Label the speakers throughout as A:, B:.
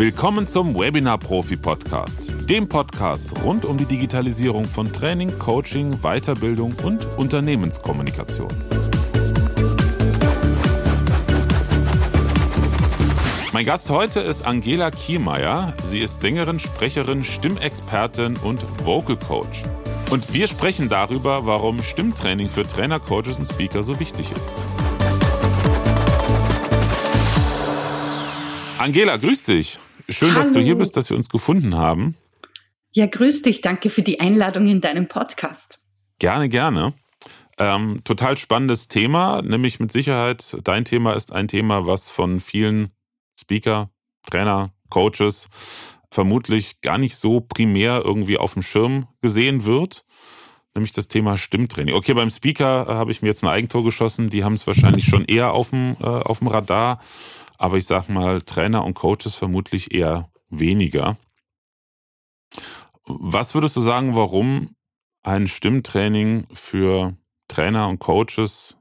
A: Willkommen zum Webinar Profi Podcast, dem Podcast rund um die Digitalisierung von Training, Coaching, Weiterbildung und Unternehmenskommunikation. Mein Gast heute ist Angela Kiemeyer. Sie ist Sängerin, Sprecherin, Stimmexpertin und Vocal Coach. Und wir sprechen darüber, warum Stimmtraining für Trainer, Coaches und Speaker so wichtig ist. Angela, grüß dich. Schön, Hallo. dass du hier bist, dass wir uns gefunden haben.
B: Ja, grüß dich. Danke für die Einladung in deinem Podcast.
A: Gerne, gerne. Ähm, total spannendes Thema, nämlich mit Sicherheit, dein Thema ist ein Thema, was von vielen Speaker, Trainer, Coaches vermutlich gar nicht so primär irgendwie auf dem Schirm gesehen wird, nämlich das Thema Stimmtraining. Okay, beim Speaker äh, habe ich mir jetzt ein Eigentor geschossen, die haben es wahrscheinlich schon eher auf dem, äh, auf dem Radar aber ich sag mal, Trainer und Coaches vermutlich eher weniger. Was würdest du sagen, warum ein Stimmtraining für Trainer und Coaches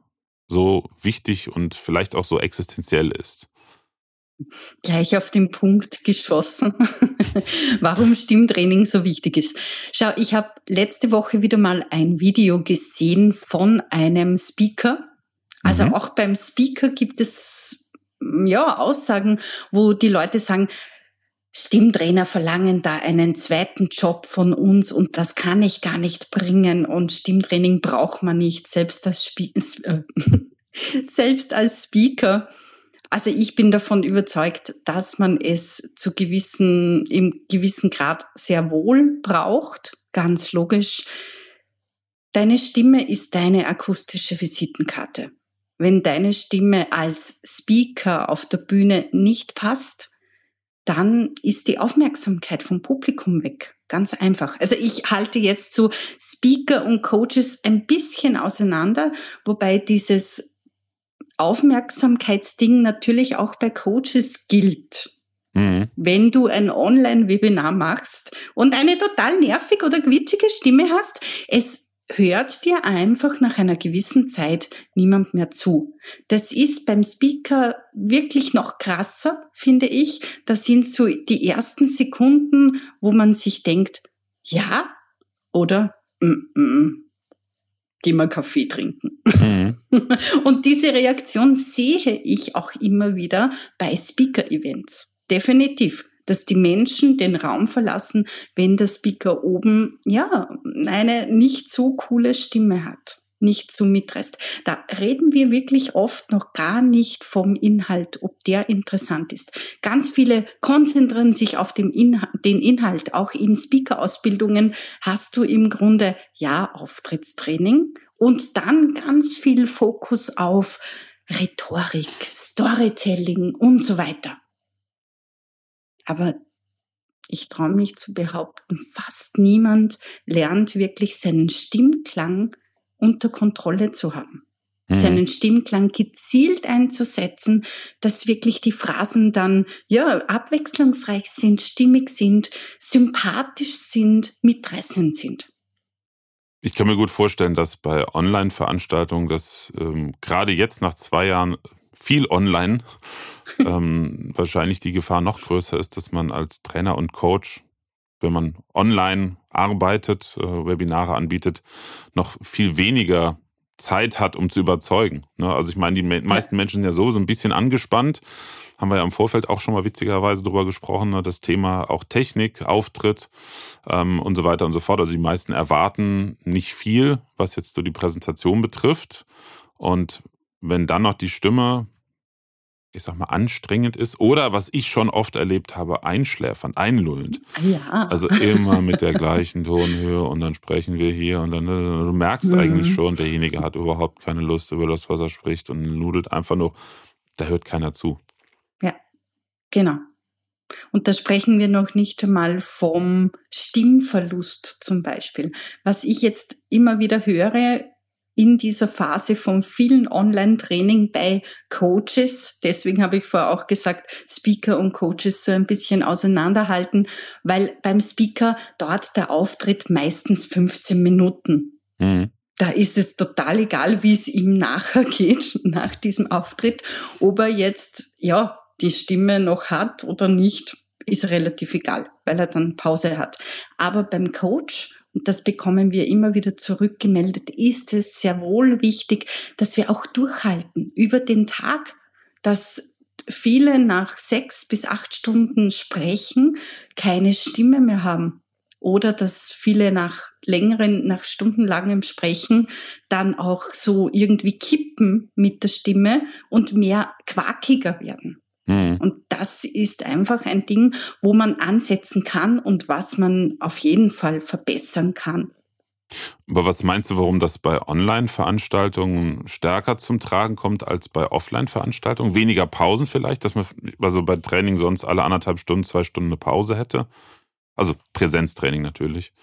A: so wichtig und vielleicht auch so existenziell ist?
B: Gleich auf den Punkt geschossen, warum Stimmtraining so wichtig ist. Schau, ich habe letzte Woche wieder mal ein Video gesehen von einem Speaker. Also mhm. auch beim Speaker gibt es ja, Aussagen, wo die Leute sagen, Stimmtrainer verlangen da einen zweiten Job von uns und das kann ich gar nicht bringen und Stimmtraining braucht man nicht, selbst als, äh, selbst als Speaker. Also ich bin davon überzeugt, dass man es zu gewissen, im gewissen Grad sehr wohl braucht, ganz logisch. Deine Stimme ist deine akustische Visitenkarte wenn deine Stimme als Speaker auf der Bühne nicht passt, dann ist die Aufmerksamkeit vom Publikum weg. Ganz einfach. Also ich halte jetzt so Speaker und Coaches ein bisschen auseinander, wobei dieses Aufmerksamkeitsding natürlich auch bei Coaches gilt. Mhm. Wenn du ein Online-Webinar machst und eine total nervig oder quietschige Stimme hast, es hört dir einfach nach einer gewissen Zeit niemand mehr zu. Das ist beim Speaker wirklich noch krasser, finde ich. Das sind so die ersten Sekunden, wo man sich denkt, ja oder mm, mm, geh mal Kaffee trinken. Mhm. Und diese Reaktion sehe ich auch immer wieder bei Speaker-Events. Definitiv dass die Menschen den Raum verlassen, wenn der Speaker oben, ja, eine nicht so coole Stimme hat, nicht so mitreißt. Da reden wir wirklich oft noch gar nicht vom Inhalt, ob der interessant ist. Ganz viele konzentrieren sich auf den Inhalt, den Inhalt. Auch in Speaker-Ausbildungen hast du im Grunde, ja, Auftrittstraining und dann ganz viel Fokus auf Rhetorik, Storytelling und so weiter. Aber ich traue mich zu behaupten, fast niemand lernt wirklich seinen Stimmklang unter Kontrolle zu haben. Mhm. Seinen Stimmklang gezielt einzusetzen, dass wirklich die Phrasen dann, ja, abwechslungsreich sind, stimmig sind, sympathisch sind, mitreißend sind.
A: Ich kann mir gut vorstellen, dass bei Online-Veranstaltungen, dass ähm, gerade jetzt nach zwei Jahren viel online ähm, wahrscheinlich die Gefahr noch größer ist, dass man als Trainer und Coach, wenn man online arbeitet, äh, Webinare anbietet, noch viel weniger Zeit hat, um zu überzeugen. Ne? Also ich meine, die meisten Menschen sind ja so, so ein bisschen angespannt. Haben wir ja im Vorfeld auch schon mal witzigerweise drüber gesprochen, ne? das Thema auch Technik, Auftritt ähm, und so weiter und so fort. Also die meisten erwarten nicht viel, was jetzt so die Präsentation betrifft. Und wenn dann noch die Stimme ich sag mal, anstrengend ist oder was ich schon oft erlebt habe, einschläfernd, einlullend.
B: Ja.
A: Also immer mit der gleichen Tonhöhe und dann sprechen wir hier und dann, du merkst mhm. eigentlich schon, derjenige hat überhaupt keine Lust über das, was er spricht und nudelt einfach nur, da hört keiner zu.
B: Ja, genau. Und da sprechen wir noch nicht einmal vom Stimmverlust zum Beispiel. Was ich jetzt immer wieder höre, in dieser Phase von vielen Online-Training bei Coaches. Deswegen habe ich vorher auch gesagt, Speaker und Coaches so ein bisschen auseinanderhalten, weil beim Speaker dauert der Auftritt meistens 15 Minuten. Mhm. Da ist es total egal, wie es ihm nachher geht, nach diesem Auftritt, ob er jetzt, ja, die Stimme noch hat oder nicht ist relativ egal, weil er dann Pause hat. Aber beim Coach, und das bekommen wir immer wieder zurückgemeldet, ist es sehr wohl wichtig, dass wir auch durchhalten über den Tag, dass viele nach sechs bis acht Stunden sprechen, keine Stimme mehr haben. Oder dass viele nach längeren, nach stundenlangem Sprechen dann auch so irgendwie kippen mit der Stimme und mehr quakiger werden. Mhm. Und das ist einfach ein Ding, wo man ansetzen kann und was man auf jeden Fall verbessern kann.
A: Aber was meinst du, warum das bei Online-Veranstaltungen stärker zum Tragen kommt als bei Offline-Veranstaltungen? Weniger Pausen vielleicht, dass man also bei Training sonst alle anderthalb Stunden, zwei Stunden eine Pause hätte? Also Präsenztraining natürlich.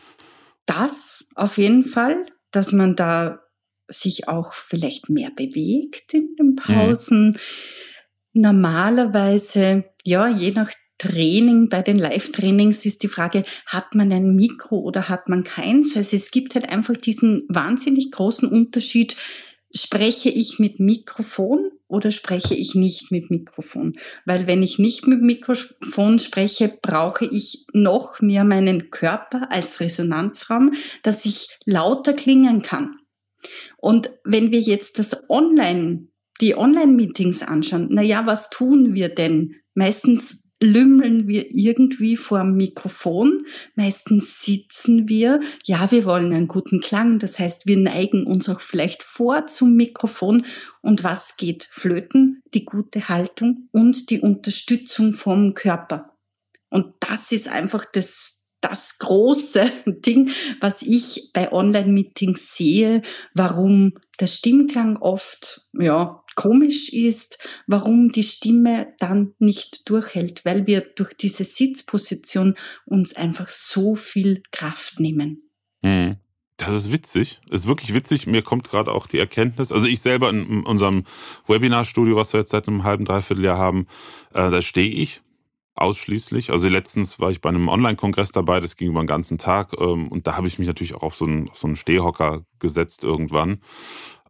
B: Das auf jeden Fall, dass man da sich auch vielleicht mehr bewegt in den mhm. Pausen. Mhm. Normalerweise, ja, je nach Training, bei den Live-Trainings ist die Frage, hat man ein Mikro oder hat man keins? Also es gibt halt einfach diesen wahnsinnig großen Unterschied. Spreche ich mit Mikrofon oder spreche ich nicht mit Mikrofon? Weil wenn ich nicht mit Mikrofon spreche, brauche ich noch mehr meinen Körper als Resonanzraum, dass ich lauter klingen kann. Und wenn wir jetzt das Online, die Online-Meetings anschauen, na ja, was tun wir denn? Meistens lümmeln wir irgendwie vor dem Mikrofon. Meistens sitzen wir. Ja, wir wollen einen guten Klang. Das heißt, wir neigen uns auch vielleicht vor zum Mikrofon. Und was geht flöten? Die gute Haltung und die Unterstützung vom Körper. Und das ist einfach das, das große Ding, was ich bei Online-Meetings sehe, warum der Stimmklang oft, ja, komisch ist, warum die Stimme dann nicht durchhält, weil wir durch diese Sitzposition uns einfach so viel Kraft nehmen.
A: Mhm. Das ist witzig. Das ist wirklich witzig. Mir kommt gerade auch die Erkenntnis. Also ich selber in unserem Webinarstudio, was wir jetzt seit einem halben, dreiviertel Jahr haben, äh, da stehe ich ausschließlich. Also letztens war ich bei einem Online-Kongress dabei, das ging über den ganzen Tag ähm, und da habe ich mich natürlich auch auf so einen, auf so einen Stehhocker gesetzt irgendwann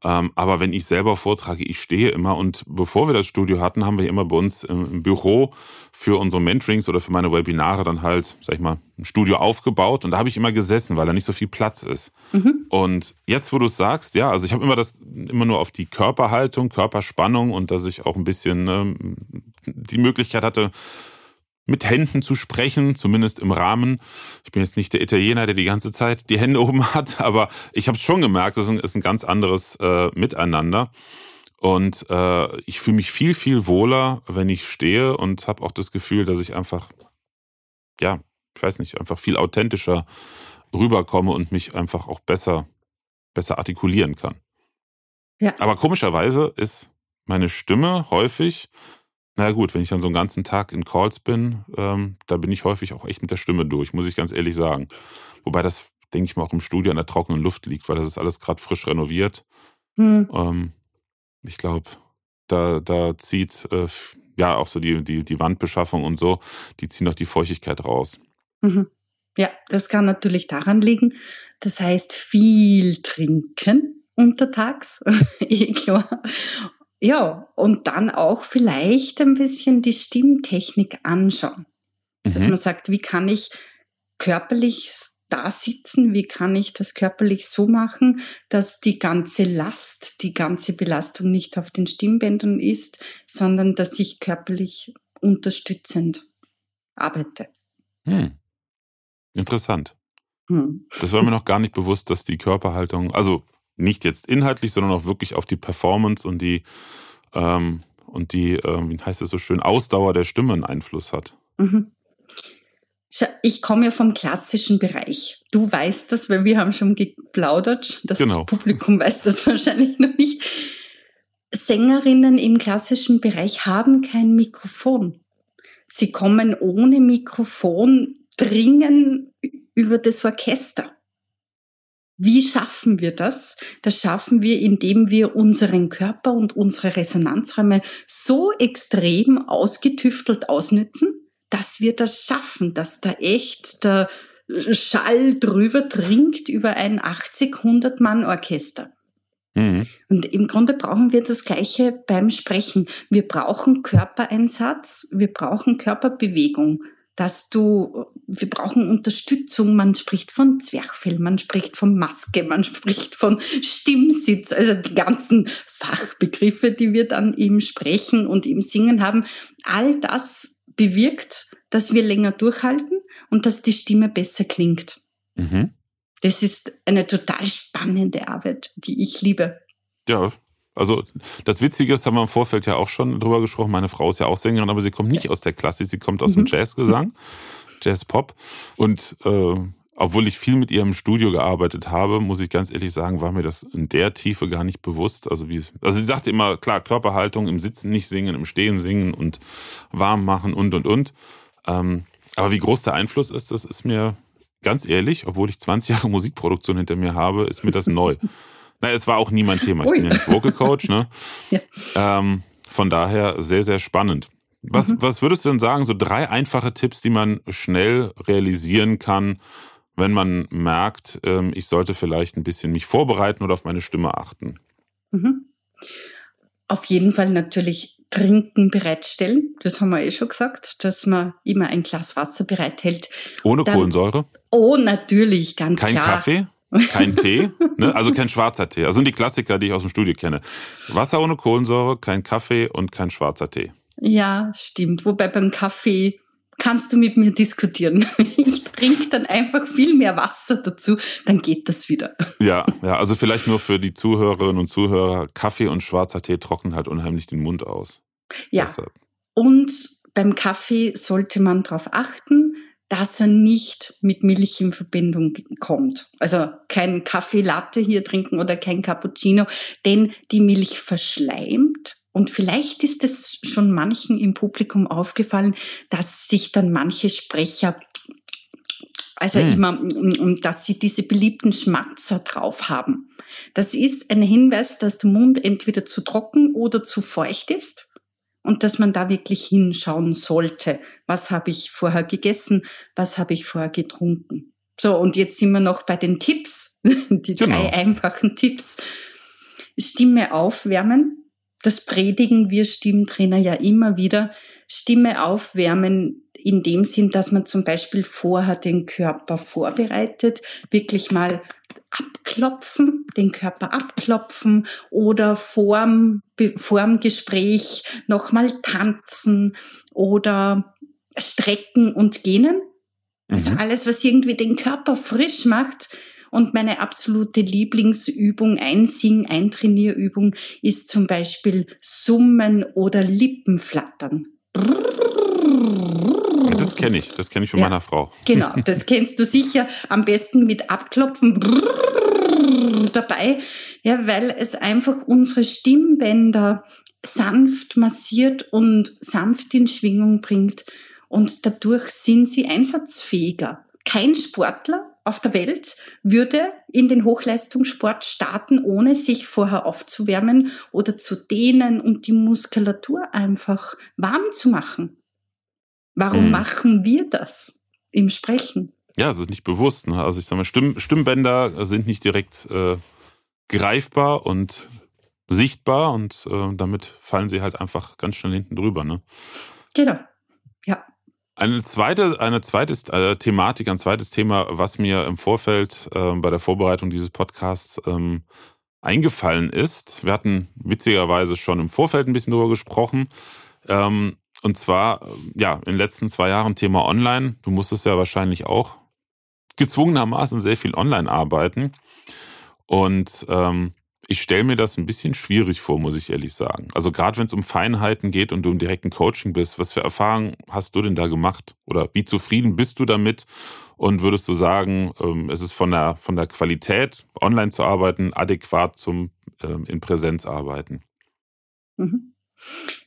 A: aber wenn ich selber vortrage, ich stehe immer und bevor wir das Studio hatten, haben wir immer bei uns im Büro für unsere Mentorings oder für meine Webinare dann halt, sag ich mal, ein Studio aufgebaut und da habe ich immer gesessen, weil da nicht so viel Platz ist. Mhm. Und jetzt, wo du es sagst, ja, also ich habe immer das immer nur auf die Körperhaltung, Körperspannung und dass ich auch ein bisschen ähm, die Möglichkeit hatte, mit Händen zu sprechen, zumindest im Rahmen. Ich bin jetzt nicht der Italiener, der die ganze Zeit die Hände oben hat, aber ich habe schon gemerkt, das ist ein ganz anderes äh, Miteinander. Und äh, ich fühle mich viel, viel wohler, wenn ich stehe und habe auch das Gefühl, dass ich einfach, ja, ich weiß nicht, einfach viel authentischer rüberkomme und mich einfach auch besser, besser artikulieren kann. Ja. Aber komischerweise ist meine Stimme häufig na gut, wenn ich dann so einen ganzen Tag in Calls bin, ähm, da bin ich häufig auch echt mit der Stimme durch, muss ich ganz ehrlich sagen. Wobei das, denke ich mal, auch im Studio an der trockenen Luft liegt, weil das ist alles gerade frisch renoviert. Mhm. Ähm, ich glaube, da, da zieht äh, ja auch so die, die, die Wandbeschaffung und so, die ziehen auch die Feuchtigkeit raus.
B: Mhm. Ja, das kann natürlich daran liegen. Das heißt, viel trinken untertags, eh klar. Ja, und dann auch vielleicht ein bisschen die Stimmtechnik anschauen. Mhm. Dass man sagt, wie kann ich körperlich da sitzen, wie kann ich das körperlich so machen, dass die ganze Last, die ganze Belastung nicht auf den Stimmbändern ist, sondern dass ich körperlich unterstützend arbeite.
A: Hm. Interessant. Hm. Das war mir noch gar nicht bewusst, dass die Körperhaltung, also nicht jetzt inhaltlich, sondern auch wirklich auf die Performance und die, ähm, und die, ähm, wie heißt es so schön, Ausdauer der Stimme einen Einfluss hat. Mhm.
B: Ich komme ja vom klassischen Bereich. Du weißt das, weil wir haben schon geplaudert. Das genau. Publikum weiß das wahrscheinlich noch nicht. Sängerinnen im klassischen Bereich haben kein Mikrofon. Sie kommen ohne Mikrofon dringen über das Orchester. Wie schaffen wir das? Das schaffen wir, indem wir unseren Körper und unsere Resonanzräume so extrem ausgetüftelt ausnützen, dass wir das schaffen, dass da echt der Schall drüber dringt über ein 80, 100 Mann Orchester. Mhm. Und im Grunde brauchen wir das Gleiche beim Sprechen. Wir brauchen Körpereinsatz, wir brauchen Körperbewegung. Dass du, wir brauchen Unterstützung. Man spricht von Zwerchfell, man spricht von Maske, man spricht von Stimmsitz, also die ganzen Fachbegriffe, die wir dann im Sprechen und im Singen haben. All das bewirkt, dass wir länger durchhalten und dass die Stimme besser klingt. Mhm. Das ist eine total spannende Arbeit, die ich liebe.
A: Ja, also das Witzige ist, haben wir im Vorfeld ja auch schon drüber gesprochen. Meine Frau ist ja auch Sängerin, aber sie kommt nicht aus der Klassik, sie kommt aus mhm. dem Jazzgesang, Jazzpop. Und äh, obwohl ich viel mit ihr im Studio gearbeitet habe, muss ich ganz ehrlich sagen, war mir das in der Tiefe gar nicht bewusst. Also wie, also sie sagte immer, klar, Körperhaltung, im Sitzen nicht singen, im Stehen singen und warm machen und und und. Ähm, aber wie groß der Einfluss ist, das ist mir ganz ehrlich, obwohl ich 20 Jahre Musikproduktion hinter mir habe, ist mir das neu. Na, es war auch nie mein Thema. Ich Ui. bin ja nicht Vocal Coach, ne? ja. Ähm, von daher sehr, sehr spannend. Was, mhm. was würdest du denn sagen, so drei einfache Tipps, die man schnell realisieren kann, wenn man merkt, ähm, ich sollte vielleicht ein bisschen mich vorbereiten oder auf meine Stimme achten?
B: Mhm. Auf jeden Fall natürlich Trinken bereitstellen. Das haben wir eh schon gesagt, dass man immer ein Glas Wasser bereithält.
A: Ohne Dann, Kohlensäure?
B: Oh, natürlich, ganz
A: Kein
B: klar.
A: Kein Kaffee? Kein Tee, ne? also kein schwarzer Tee. Also sind die Klassiker, die ich aus dem Studio kenne. Wasser ohne Kohlensäure, kein Kaffee und kein schwarzer Tee.
B: Ja, stimmt. Wobei beim Kaffee kannst du mit mir diskutieren. Ich trinke dann einfach viel mehr Wasser dazu, dann geht das wieder.
A: Ja, ja, also vielleicht nur für die Zuhörerinnen und Zuhörer, Kaffee und schwarzer Tee trocknen halt unheimlich den Mund aus.
B: Ja. Deshalb. Und beim Kaffee sollte man darauf achten, dass er nicht mit Milch in Verbindung kommt. Also kein Kaffee Latte hier trinken oder kein Cappuccino, denn die Milch verschleimt. Und vielleicht ist es schon manchen im Publikum aufgefallen, dass sich dann manche Sprecher also hm. immer, dass sie diese beliebten Schmatzer drauf haben. Das ist ein Hinweis, dass der Mund entweder zu trocken oder zu feucht ist und dass man da wirklich hinschauen sollte. Was habe ich vorher gegessen? Was habe ich vorher getrunken? So, und jetzt sind wir noch bei den Tipps, die genau. drei einfachen Tipps. Stimme aufwärmen. Das predigen wir Stimmtrainer ja immer wieder. Stimme aufwärmen in dem Sinn, dass man zum Beispiel vorher den Körper vorbereitet, wirklich mal abklopfen, den Körper abklopfen oder vorm, vorm Gespräch nochmal tanzen oder strecken und gähnen. Also mhm. alles, was irgendwie den Körper frisch macht. Und meine absolute Lieblingsübung, Einsing, Eintrainierübung ist zum Beispiel Summen oder Lippenflattern.
A: Das kenne ich, das kenne ich von ja, meiner Frau.
B: Genau, das kennst du sicher am besten mit Abklopfen dabei, ja, weil es einfach unsere Stimmbänder sanft massiert und sanft in Schwingung bringt und dadurch sind sie einsatzfähiger. Kein Sportler auf der Welt würde in den Hochleistungssport starten, ohne sich vorher aufzuwärmen oder zu dehnen und die Muskulatur einfach warm zu machen. Warum hm. machen wir das im Sprechen?
A: Ja, es ist nicht bewusst. Ne? Also ich sage mal, Stimm, Stimmbänder sind nicht direkt äh, greifbar und sichtbar und äh, damit fallen sie halt einfach ganz schnell hinten drüber. Ne?
B: Genau. Ja.
A: Eine zweite, eine zweite äh, Thematik, ein zweites Thema, was mir im Vorfeld äh, bei der Vorbereitung dieses Podcasts ähm, eingefallen ist. Wir hatten witzigerweise schon im Vorfeld ein bisschen drüber gesprochen. Ähm, und zwar, ja, in den letzten zwei Jahren Thema Online. Du musstest ja wahrscheinlich auch gezwungenermaßen sehr viel online arbeiten. Und ähm, ich stelle mir das ein bisschen schwierig vor, muss ich ehrlich sagen. Also gerade wenn es um Feinheiten geht und du im direkten Coaching bist, was für Erfahrungen hast du denn da gemacht? Oder wie zufrieden bist du damit? Und würdest du sagen, ähm, es ist von der, von der Qualität, online zu arbeiten, adäquat zum ähm, in Präsenz arbeiten?
B: Mhm.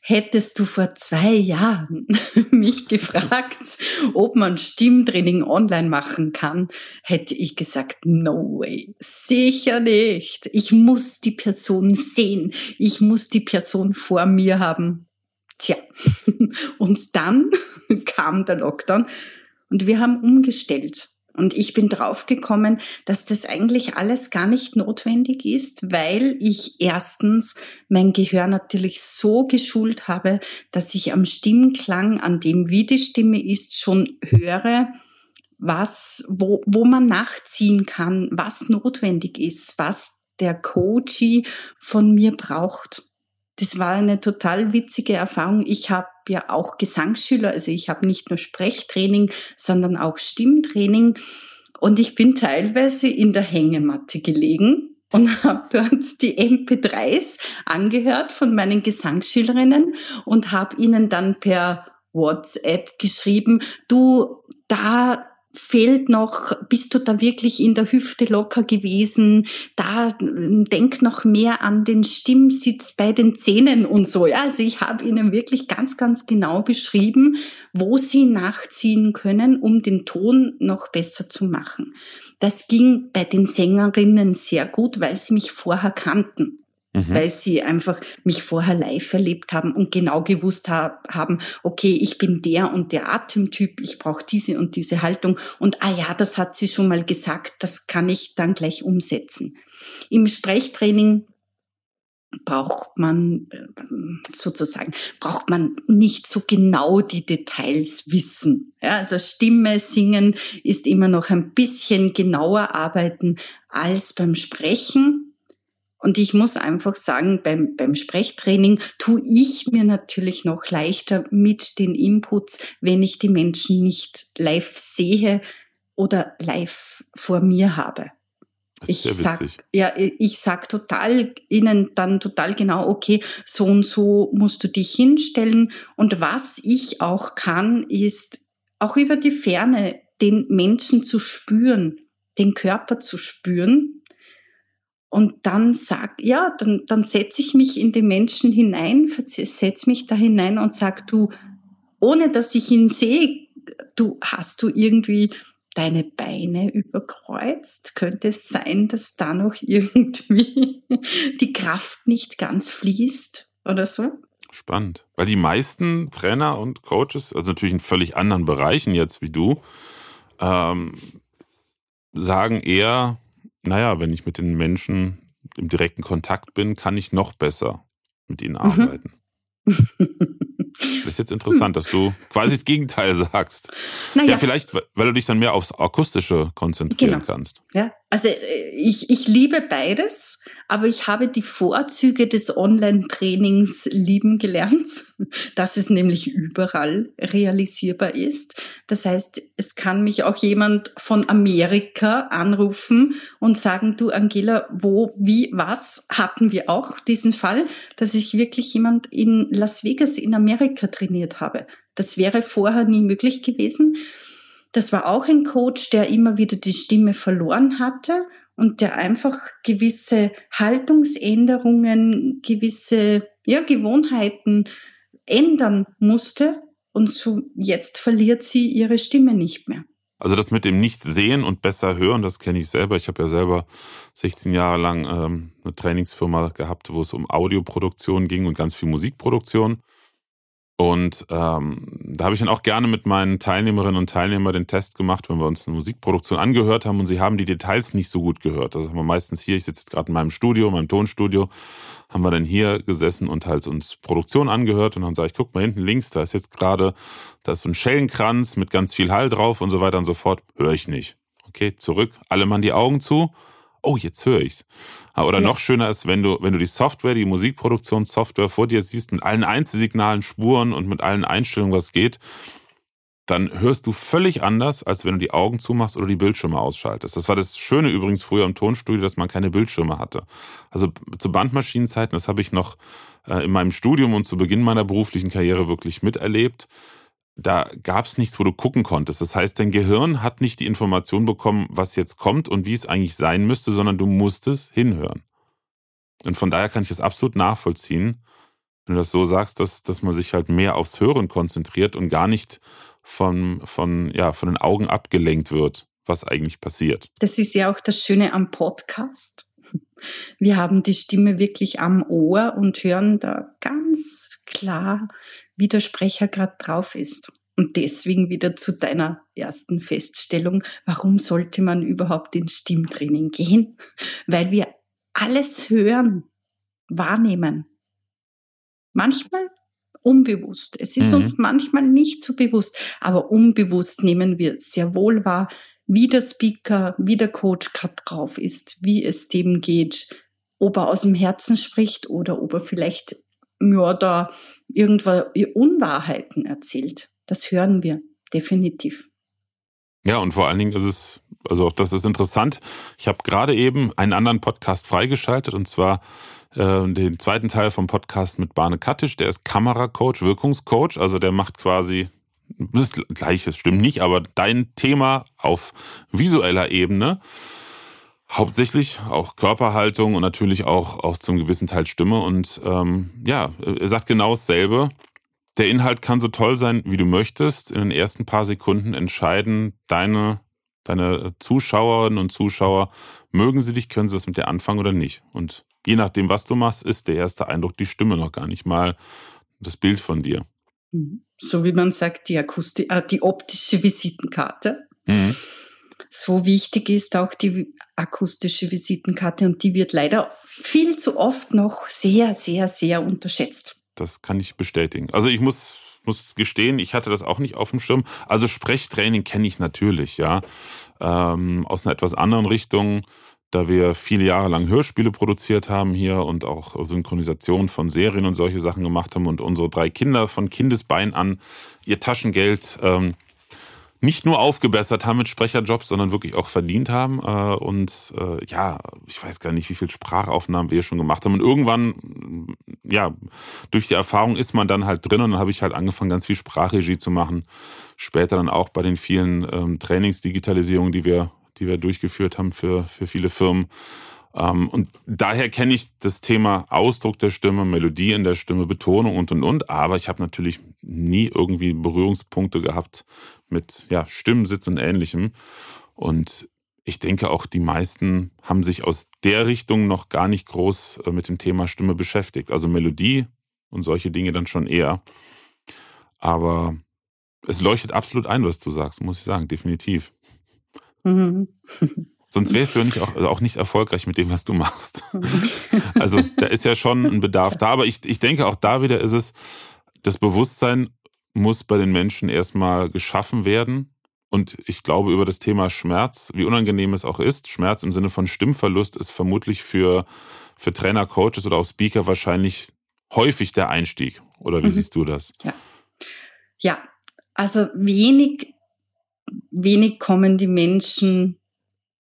B: Hättest du vor zwei Jahren mich gefragt, ob man Stimmtraining online machen kann, hätte ich gesagt, no way, sicher nicht. Ich muss die Person sehen, ich muss die Person vor mir haben. Tja, und dann kam der Lockdown und wir haben umgestellt. Und ich bin draufgekommen, dass das eigentlich alles gar nicht notwendig ist, weil ich erstens mein Gehör natürlich so geschult habe, dass ich am Stimmklang, an dem wie die Stimme ist, schon höre, was, wo, wo man nachziehen kann, was notwendig ist, was der Coachie von mir braucht. Das war eine total witzige Erfahrung. Ich habe ja auch Gesangsschüler, also ich habe nicht nur Sprechtraining, sondern auch Stimmtraining. Und ich bin teilweise in der Hängematte gelegen und habe dort die MP3s angehört von meinen Gesangsschülerinnen und habe ihnen dann per WhatsApp geschrieben, du, da fehlt noch, bist du da wirklich in der Hüfte locker gewesen? Da denk noch mehr an den Stimmsitz bei den Zähnen und so. Ja, also ich habe ihnen wirklich ganz, ganz genau beschrieben, wo sie nachziehen können, um den Ton noch besser zu machen. Das ging bei den Sängerinnen sehr gut, weil sie mich vorher kannten mhm. weil sie einfach mich vorher live erlebt haben und genau gewusst haben, okay, ich bin der und der Atemtyp, ich brauche diese und diese Haltung und ah ja, das hat sie schon mal gesagt, das kann ich dann gleich umsetzen. Im Sprechtraining braucht man äh, sozusagen, braucht man nicht so genau die Details wissen. Ja, also Stimme, Singen ist immer noch ein bisschen genauer arbeiten als beim Sprechen. Und ich muss einfach sagen, beim, beim Sprechtraining tue ich mir natürlich noch leichter mit den Inputs, wenn ich die Menschen nicht live sehe oder live vor mir habe. Ich sag, ja, ich sag total ihnen dann total genau, okay, so und so musst du dich hinstellen. Und was ich auch kann, ist auch über die Ferne den Menschen zu spüren, den Körper zu spüren und dann sag, ja, dann, dann setze ich mich in den Menschen hinein, setze mich da hinein und sag, du, ohne dass ich ihn sehe, du hast du irgendwie deine Beine überkreuzt? Könnte es sein, dass da noch irgendwie die Kraft nicht ganz fließt oder so?
A: Spannend. Weil die meisten Trainer und Coaches, also natürlich in völlig anderen Bereichen jetzt wie du, ähm, sagen eher, naja, wenn ich mit den Menschen im direkten Kontakt bin, kann ich noch besser mit ihnen mhm. arbeiten. Das ist jetzt interessant, dass du quasi das Gegenteil sagst. Naja. Ja, vielleicht, weil du dich dann mehr aufs Akustische konzentrieren genau. kannst.
B: Ja, also äh, ich, ich liebe beides, aber ich habe die Vorzüge des Online-Trainings lieben gelernt, dass es nämlich überall realisierbar ist. Das heißt, es kann mich auch jemand von Amerika anrufen und sagen, du Angela, wo, wie, was hatten wir auch diesen Fall, dass ich wirklich jemand in Las Vegas in Amerika trainiert habe. Das wäre vorher nie möglich gewesen. Das war auch ein Coach, der immer wieder die Stimme verloren hatte und der einfach gewisse Haltungsänderungen, gewisse ja, Gewohnheiten ändern musste. Und so jetzt verliert sie ihre Stimme nicht mehr.
A: Also das mit dem Nicht-Sehen und besser hören, das kenne ich selber. Ich habe ja selber 16 Jahre lang ähm, eine Trainingsfirma gehabt, wo es um Audioproduktion ging und ganz viel Musikproduktion. Und ähm, da habe ich dann auch gerne mit meinen Teilnehmerinnen und Teilnehmern den Test gemacht, wenn wir uns eine Musikproduktion angehört haben und sie haben die Details nicht so gut gehört. Das haben wir meistens hier, ich sitze jetzt gerade in meinem Studio, in meinem Tonstudio, haben wir dann hier gesessen und halt uns Produktion angehört und dann sage ich, guck mal hinten links, da ist jetzt gerade, da ist so ein Schellenkranz mit ganz viel Hall drauf und so weiter und so fort. Höre ich nicht. Okay, zurück, alle Mann die Augen zu oh, jetzt höre ich's. Oder ja. noch schöner ist, wenn du, wenn du die Software, die Musikproduktionssoftware vor dir siehst, mit allen Einzelsignalen, Spuren und mit allen Einstellungen, was geht, dann hörst du völlig anders, als wenn du die Augen zumachst oder die Bildschirme ausschaltest. Das war das Schöne übrigens früher im Tonstudio, dass man keine Bildschirme hatte. Also zu Bandmaschinenzeiten, das habe ich noch äh, in meinem Studium und zu Beginn meiner beruflichen Karriere wirklich miterlebt da gab es nichts, wo du gucken konntest. Das heißt, dein Gehirn hat nicht die Information bekommen, was jetzt kommt und wie es eigentlich sein müsste, sondern du musstest hinhören. Und von daher kann ich es absolut nachvollziehen, wenn du das so sagst, dass, dass man sich halt mehr aufs Hören konzentriert und gar nicht von, von, ja, von den Augen abgelenkt wird, was eigentlich passiert.
B: Das ist ja auch das Schöne am Podcast. Wir haben die Stimme wirklich am Ohr und hören da ganz klar, wie der Sprecher gerade drauf ist. Und deswegen wieder zu deiner ersten Feststellung, warum sollte man überhaupt ins Stimmtraining gehen? Weil wir alles hören, wahrnehmen. Manchmal unbewusst. Es ist mhm. uns manchmal nicht so bewusst, aber unbewusst nehmen wir sehr wohl wahr, wie der Speaker, wie der Coach gerade drauf ist, wie es dem geht, ob er aus dem Herzen spricht oder ob er vielleicht ja, da irgendwo Unwahrheiten erzählt. Das hören wir definitiv.
A: Ja, und vor allen Dingen ist es, also auch das ist interessant. Ich habe gerade eben einen anderen Podcast freigeschaltet und zwar äh, den zweiten Teil vom Podcast mit Barne Kattisch. Der ist Kameracoach, Wirkungscoach. Also der macht quasi das Gleiche, stimmt nicht, aber dein Thema auf visueller Ebene. Hauptsächlich auch Körperhaltung und natürlich auch, auch zum gewissen Teil Stimme. Und ähm, ja, er sagt genau dasselbe. Der Inhalt kann so toll sein, wie du möchtest. In den ersten paar Sekunden entscheiden deine, deine Zuschauerinnen und Zuschauer, mögen sie dich, können sie das mit dir anfangen oder nicht. Und je nachdem, was du machst, ist der erste Eindruck die Stimme noch gar nicht mal das Bild von dir.
B: Mhm. So wie man sagt, die, Akusti äh, die optische Visitenkarte. Mhm. So wichtig ist auch die akustische Visitenkarte und die wird leider viel zu oft noch sehr, sehr, sehr unterschätzt.
A: Das kann ich bestätigen. Also ich muss, muss gestehen, ich hatte das auch nicht auf dem Schirm. Also Sprechtraining kenne ich natürlich, ja. Ähm, aus einer etwas anderen Richtung da wir viele Jahre lang Hörspiele produziert haben hier und auch Synchronisation von Serien und solche Sachen gemacht haben und unsere drei Kinder von Kindesbein an ihr Taschengeld ähm, nicht nur aufgebessert haben mit Sprecherjobs, sondern wirklich auch verdient haben. Äh, und äh, ja, ich weiß gar nicht, wie viel Sprachaufnahmen wir schon gemacht haben. Und irgendwann, ja, durch die Erfahrung ist man dann halt drin und dann habe ich halt angefangen, ganz viel Sprachregie zu machen. Später dann auch bei den vielen ähm, Trainingsdigitalisierungen, die wir die wir durchgeführt haben für, für viele Firmen. Ähm, und daher kenne ich das Thema Ausdruck der Stimme, Melodie in der Stimme, Betonung und und und. Aber ich habe natürlich nie irgendwie Berührungspunkte gehabt mit ja, Stimmensitz und ähnlichem. Und ich denke auch, die meisten haben sich aus der Richtung noch gar nicht groß äh, mit dem Thema Stimme beschäftigt. Also Melodie und solche Dinge dann schon eher. Aber es leuchtet absolut ein, was du sagst, muss ich sagen, definitiv. Mhm. Sonst wärst du ja nicht auch, also auch nicht erfolgreich mit dem, was du machst. Also da ist ja schon ein Bedarf da. Aber ich, ich denke, auch da wieder ist es, das Bewusstsein muss bei den Menschen erstmal geschaffen werden. Und ich glaube, über das Thema Schmerz, wie unangenehm es auch ist, Schmerz im Sinne von Stimmverlust ist vermutlich für, für Trainer, Coaches oder auch Speaker wahrscheinlich häufig der Einstieg. Oder wie mhm. siehst du das?
B: Ja. Ja, also wenig wenig kommen die Menschen,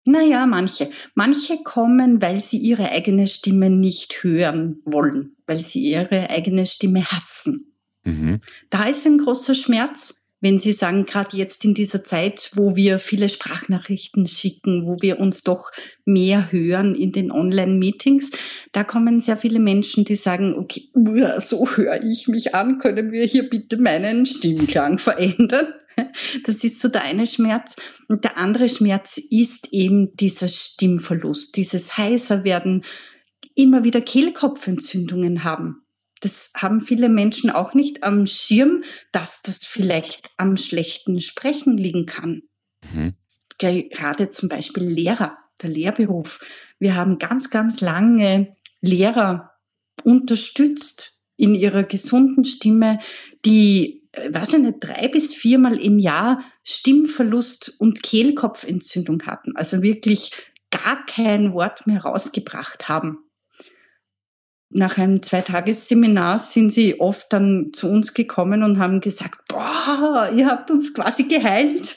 B: naja, manche. Manche kommen, weil sie ihre eigene Stimme nicht hören wollen, weil sie ihre eigene Stimme hassen. Mhm. Da ist ein großer Schmerz, wenn Sie sagen, gerade jetzt in dieser Zeit, wo wir viele Sprachnachrichten schicken, wo wir uns doch mehr hören in den Online-Meetings, da kommen sehr viele Menschen, die sagen, okay, so höre ich mich an, können wir hier bitte meinen Stimmklang verändern? Das ist so der eine Schmerz. Und der andere Schmerz ist eben dieser Stimmverlust, dieses heißer werden, immer wieder Kehlkopfentzündungen haben. Das haben viele Menschen auch nicht am Schirm, dass das vielleicht am schlechten Sprechen liegen kann. Mhm. Gerade zum Beispiel Lehrer, der Lehrberuf. Wir haben ganz, ganz lange Lehrer unterstützt in ihrer gesunden Stimme, die äh, weiß ich nicht, drei bis viermal im Jahr Stimmverlust und Kehlkopfentzündung hatten. Also wirklich gar kein Wort mehr rausgebracht haben. Nach einem Zweitagesseminar sind sie oft dann zu uns gekommen und haben gesagt, boah, ihr habt uns quasi geheilt.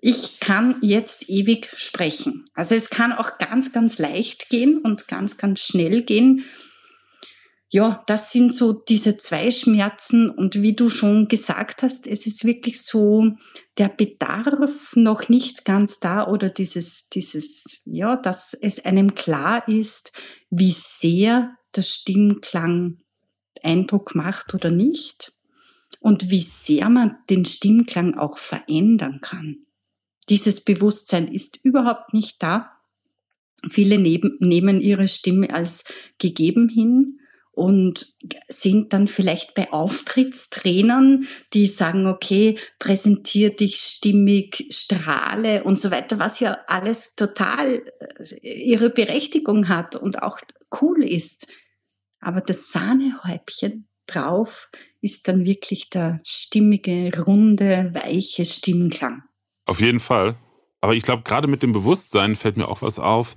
B: Ich kann jetzt ewig sprechen. Also es kann auch ganz, ganz leicht gehen und ganz, ganz schnell gehen ja, das sind so diese zwei Schmerzen. Und wie du schon gesagt hast, es ist wirklich so der Bedarf noch nicht ganz da oder dieses, dieses, ja, dass es einem klar ist, wie sehr der Stimmklang Eindruck macht oder nicht und wie sehr man den Stimmklang auch verändern kann. Dieses Bewusstsein ist überhaupt nicht da. Viele nehmen ihre Stimme als gegeben hin und sind dann vielleicht bei Auftrittstrainern, die sagen, okay, präsentier dich stimmig, strahle und so weiter, was ja alles total äh, ihre Berechtigung hat und auch cool ist. Aber das Sahnehäubchen drauf ist dann wirklich der stimmige, runde, weiche Stimmklang.
A: Auf jeden Fall. Aber ich glaube, gerade mit dem Bewusstsein fällt mir auch was auf,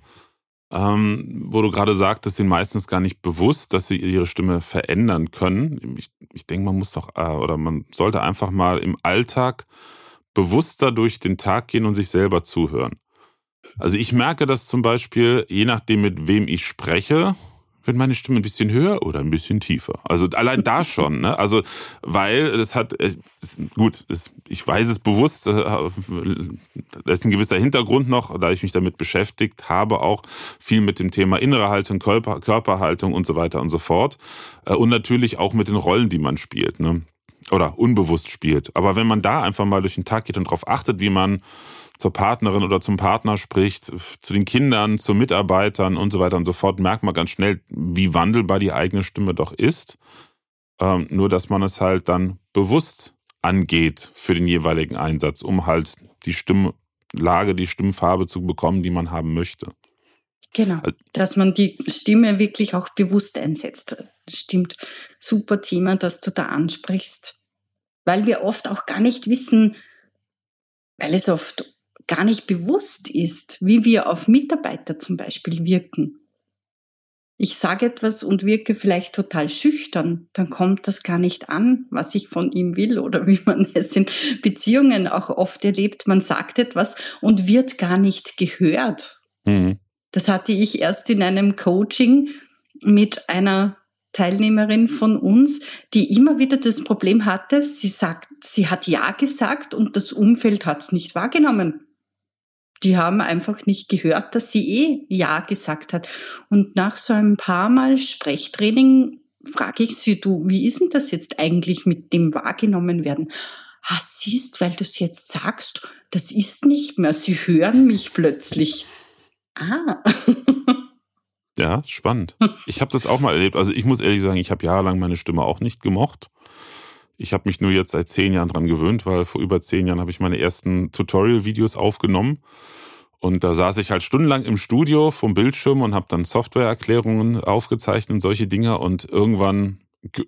A: ähm, wo du gerade sagtest, den meistens gar nicht bewusst, dass sie ihre Stimme verändern können. Ich, ich denke, man muss doch, äh, oder man sollte einfach mal im Alltag bewusster durch den Tag gehen und sich selber zuhören. Also ich merke das zum Beispiel, je nachdem, mit wem ich spreche, wird meine Stimme ein bisschen höher oder ein bisschen tiefer. Also allein da schon, ne? Also weil es hat es, gut, es, ich weiß es bewusst, äh, da ist ein gewisser Hintergrund noch, da ich mich damit beschäftigt habe, auch viel mit dem Thema innere Haltung, Körper, Körperhaltung und so weiter und so fort äh, und natürlich auch mit den Rollen, die man spielt, ne? Oder unbewusst spielt. Aber wenn man da einfach mal durch den Tag geht und darauf achtet, wie man zur Partnerin oder zum Partner spricht, zu den Kindern, zu Mitarbeitern und so weiter und so fort, merkt man ganz schnell, wie wandelbar die eigene Stimme doch ist. Ähm, nur, dass man es halt dann bewusst angeht für den jeweiligen Einsatz, um halt die Stimmlage, die Stimmfarbe zu bekommen, die man haben möchte.
B: Genau, also dass man die Stimme wirklich auch bewusst einsetzt. Stimmt, super Thema, das du da ansprichst. Weil wir oft auch gar nicht wissen, weil es oft gar nicht bewusst ist, wie wir auf Mitarbeiter zum Beispiel wirken. Ich sage etwas und wirke vielleicht total schüchtern, dann kommt das gar nicht an, was ich von ihm will oder wie man es in Beziehungen auch oft erlebt. Man sagt etwas und wird gar nicht gehört. Mhm. Das hatte ich erst in einem Coaching mit einer Teilnehmerin von uns, die immer wieder das Problem hatte, sie sagt, sie hat Ja gesagt und das Umfeld hat es nicht wahrgenommen die haben einfach nicht gehört, dass sie eh Ja gesagt hat. Und nach so ein paar Mal Sprechtraining frage ich sie, du, wie ist denn das jetzt eigentlich mit dem wahrgenommen werden? Ah, siehst, weil du es jetzt sagst, das ist nicht mehr. Sie hören mich plötzlich. Ah.
A: ja, spannend. Ich habe das auch mal erlebt. Also ich muss ehrlich sagen, ich habe jahrelang meine Stimme auch nicht gemocht. Ich habe mich nur jetzt seit zehn Jahren dran gewöhnt, weil vor über zehn Jahren habe ich meine ersten Tutorial-Videos aufgenommen. Und da saß ich halt stundenlang im Studio vom Bildschirm und habe dann Softwareerklärungen aufgezeichnet und solche Dinge. Und irgendwann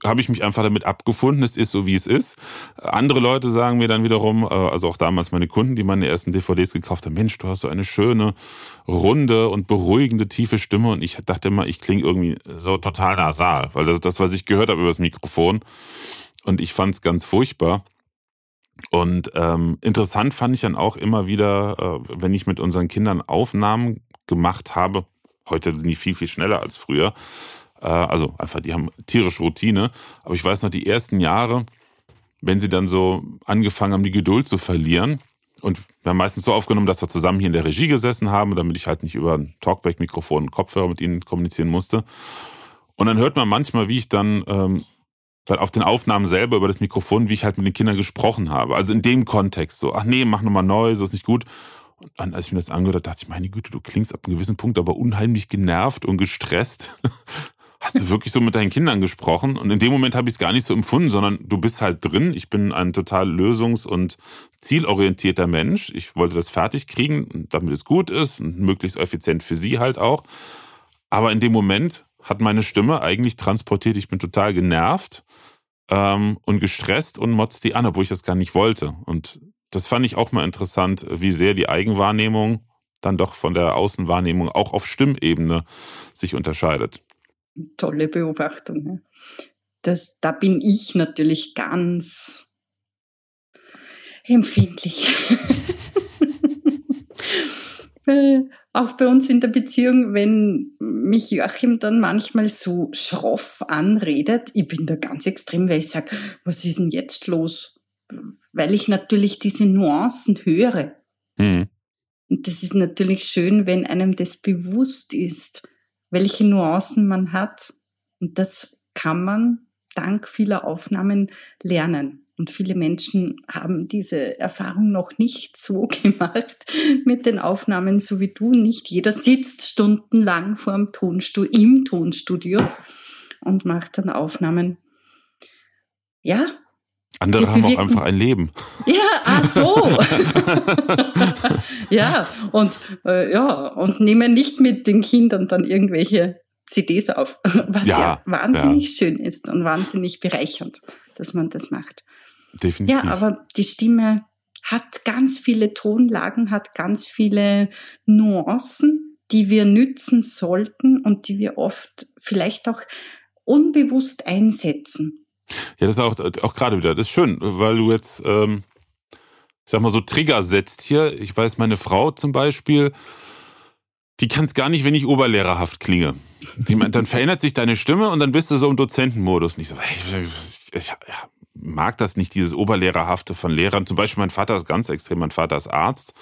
A: habe ich mich einfach damit abgefunden, es ist so, wie es ist. Andere Leute sagen mir dann wiederum, äh, also auch damals meine Kunden, die meine ersten DVDs gekauft haben, Mensch, du hast so eine schöne, runde und beruhigende, tiefe Stimme. Und ich dachte immer, ich klinge irgendwie so total nasal, weil das ist das, was ich gehört habe über das Mikrofon. Und ich fand es ganz furchtbar. Und ähm, interessant fand ich dann auch immer wieder, äh, wenn ich mit unseren Kindern Aufnahmen gemacht habe, heute sind die viel, viel schneller als früher. Äh, also einfach, die haben tierische Routine. Aber ich weiß noch, die ersten Jahre, wenn sie dann so angefangen haben, die Geduld zu verlieren, und wir haben meistens so aufgenommen, dass wir zusammen hier in der Regie gesessen haben, damit ich halt nicht über ein Talkback-Mikrofon und Kopfhörer mit ihnen kommunizieren musste. Und dann hört man manchmal, wie ich dann ähm, dann auf den Aufnahmen selber über das Mikrofon, wie ich halt mit den Kindern gesprochen habe. Also in dem Kontext so, ach nee, mach nochmal neu, so ist nicht gut. Und dann, als ich mir das angehört habe, dachte ich, meine Güte, du klingst ab einem gewissen Punkt aber unheimlich genervt und gestresst. Hast du wirklich so mit deinen Kindern gesprochen? Und in dem Moment habe ich es gar nicht so empfunden, sondern du bist halt drin. Ich bin ein total lösungs- und zielorientierter Mensch. Ich wollte das fertig kriegen, damit es gut ist und möglichst effizient für sie halt auch. Aber in dem Moment hat meine Stimme eigentlich transportiert, ich bin total genervt ähm, und gestresst und motzt die an, obwohl ich das gar nicht wollte. Und das fand ich auch mal interessant, wie sehr die Eigenwahrnehmung dann doch von der Außenwahrnehmung auch auf Stimmebene sich unterscheidet.
B: Tolle Beobachtung. Das, da bin ich natürlich ganz empfindlich. auch bei uns in der Beziehung, wenn mich Joachim dann manchmal so schroff anredet, ich bin da ganz extrem, weil ich sage, was ist denn jetzt los? Weil ich natürlich diese Nuancen höre. Mhm. Und das ist natürlich schön, wenn einem das bewusst ist, welche Nuancen man hat. Und das kann man dank vieler Aufnahmen lernen. Und viele Menschen haben diese Erfahrung noch nicht so gemacht mit den Aufnahmen, so wie du. Nicht jeder sitzt stundenlang vor dem Tonstudio, im Tonstudio und macht dann Aufnahmen. Ja.
A: Andere haben auch einfach ein Leben.
B: Ja, ach so. ja, und äh, ja, und nehmen nicht mit den Kindern dann irgendwelche CDs auf, was ja, ja wahnsinnig ja. schön ist und wahnsinnig bereichernd, dass man das macht.
A: Definitiv.
B: Ja, aber die Stimme hat ganz viele Tonlagen, hat ganz viele Nuancen, die wir nützen sollten und die wir oft vielleicht auch unbewusst einsetzen.
A: Ja, das ist auch, auch gerade wieder, das ist schön, weil du jetzt, ähm, ich sag mal, so Trigger setzt hier. Ich weiß, meine Frau zum Beispiel, die kann es gar nicht, wenn ich oberlehrerhaft klinge. Die, dann verändert sich deine Stimme und dann bist du so im Dozentenmodus. Nicht so, hey, ich, ich, ja, mag das nicht, dieses Oberlehrerhafte von Lehrern. Zum Beispiel mein Vater ist ganz extrem, mein Vater ist Arzt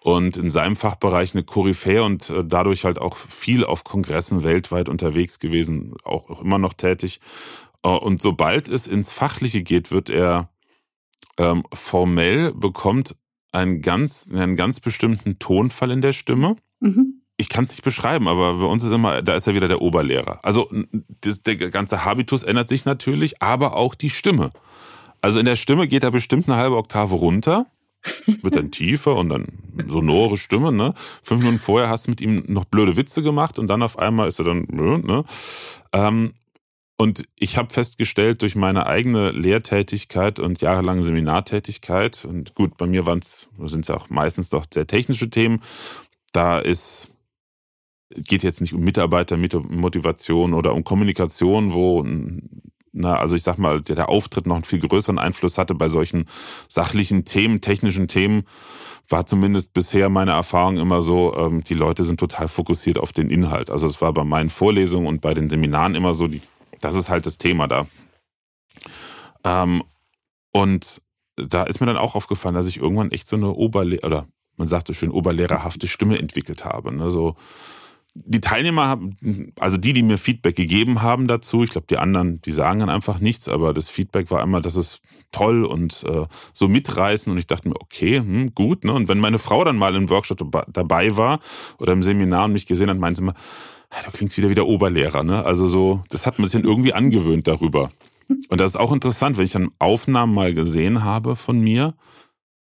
A: und in seinem Fachbereich eine Koryphäe und äh, dadurch halt auch viel auf Kongressen weltweit unterwegs gewesen, auch, immer noch tätig. Äh, und sobald es ins Fachliche geht, wird er ähm, formell bekommt einen ganz, einen ganz bestimmten Tonfall in der Stimme. Mhm ich kann es nicht beschreiben, aber bei uns ist immer, da ist er wieder der Oberlehrer. Also das, der ganze Habitus ändert sich natürlich, aber auch die Stimme. Also in der Stimme geht er bestimmt eine halbe Oktave runter, wird dann tiefer und dann sonore Stimme. Ne? Fünf Minuten vorher hast du mit ihm noch blöde Witze gemacht und dann auf einmal ist er dann. Ne? Ähm, und ich habe festgestellt durch meine eigene Lehrtätigkeit und jahrelange Seminartätigkeit, und gut, bei mir sind es auch meistens doch sehr technische Themen, da ist geht jetzt nicht um Mitarbeitermotivation oder um Kommunikation, wo, na, also ich sag mal, der, der Auftritt noch einen viel größeren Einfluss hatte bei solchen sachlichen Themen, technischen Themen, war zumindest bisher meine Erfahrung immer so, ähm, die Leute sind total fokussiert auf den Inhalt. Also es war bei meinen Vorlesungen und bei den Seminaren immer so, die, das ist halt das Thema da. Ähm, und da ist mir dann auch aufgefallen, dass ich irgendwann echt so eine Oberlehrer, oder man sagt so schön, oberlehrerhafte Stimme entwickelt habe. Ne? So, die Teilnehmer haben, also die, die mir Feedback gegeben haben dazu, ich glaube, die anderen, die sagen dann einfach nichts, aber das Feedback war immer, das ist toll und äh, so mitreißen und ich dachte mir, okay, hm, gut, ne? Und wenn meine Frau dann mal im Workshop dabei war oder im Seminar und mich gesehen hat, meinte sie immer, du klingst wieder wie der Oberlehrer, ne? Also so, das hat man sich dann irgendwie angewöhnt darüber. Und das ist auch interessant, wenn ich dann Aufnahmen mal gesehen habe von mir,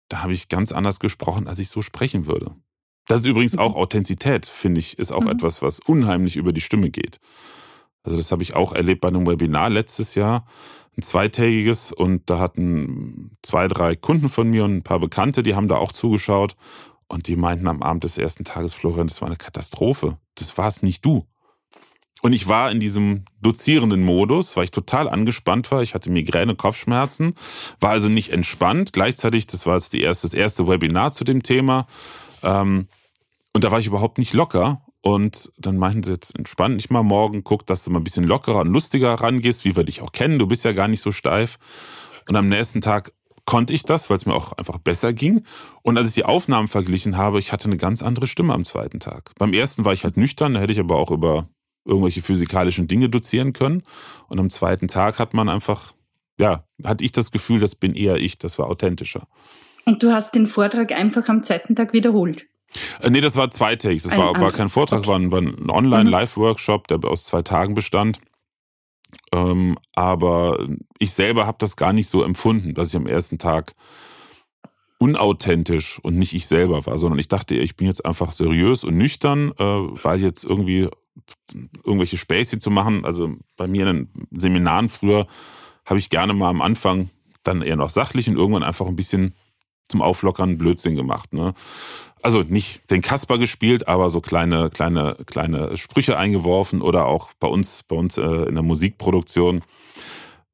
A: da habe ich ganz anders gesprochen, als ich so sprechen würde. Das ist übrigens auch mhm. Authentizität, finde ich, ist auch mhm. etwas, was unheimlich über die Stimme geht. Also das habe ich auch erlebt bei einem Webinar letztes Jahr, ein zweitägiges und da hatten zwei, drei Kunden von mir und ein paar Bekannte, die haben da auch zugeschaut und die meinten am Abend des ersten Tages, Florian, das war eine Katastrophe. Das war es nicht du. Und ich war in diesem dozierenden Modus, weil ich total angespannt war. Ich hatte Migräne, Kopfschmerzen, war also nicht entspannt. Gleichzeitig, das war jetzt die erste, das erste Webinar zu dem Thema. Ähm, und da war ich überhaupt nicht locker. Und dann meinten sie jetzt, entspann dich mal morgen, guck, dass du mal ein bisschen lockerer und lustiger rangehst, wie wir dich auch kennen. Du bist ja gar nicht so steif. Und am nächsten Tag konnte ich das, weil es mir auch einfach besser ging. Und als ich die Aufnahmen verglichen habe, ich hatte eine ganz andere Stimme am zweiten Tag. Beim ersten war ich halt nüchtern, da hätte ich aber auch über irgendwelche physikalischen Dinge dozieren können. Und am zweiten Tag hat man einfach, ja, hatte ich das Gefühl, das bin eher ich, das war authentischer.
B: Und du hast den Vortrag einfach am zweiten Tag wiederholt?
A: Äh, nee, das war zweitägig. Das war, war kein Vortrag, okay. war ein, war ein Online-Live-Workshop, der aus zwei Tagen bestand. Ähm, aber ich selber habe das gar nicht so empfunden, dass ich am ersten Tag unauthentisch und nicht ich selber war, sondern ich dachte, ich bin jetzt einfach seriös und nüchtern, äh, weil jetzt irgendwie irgendwelche Späßchen zu machen. Also bei mir in den Seminaren früher habe ich gerne mal am Anfang dann eher noch sachlich und irgendwann einfach ein bisschen zum Auflockern Blödsinn gemacht. Ne? Also nicht den Kasper gespielt, aber so kleine, kleine, kleine Sprüche eingeworfen oder auch bei uns, bei uns äh, in der Musikproduktion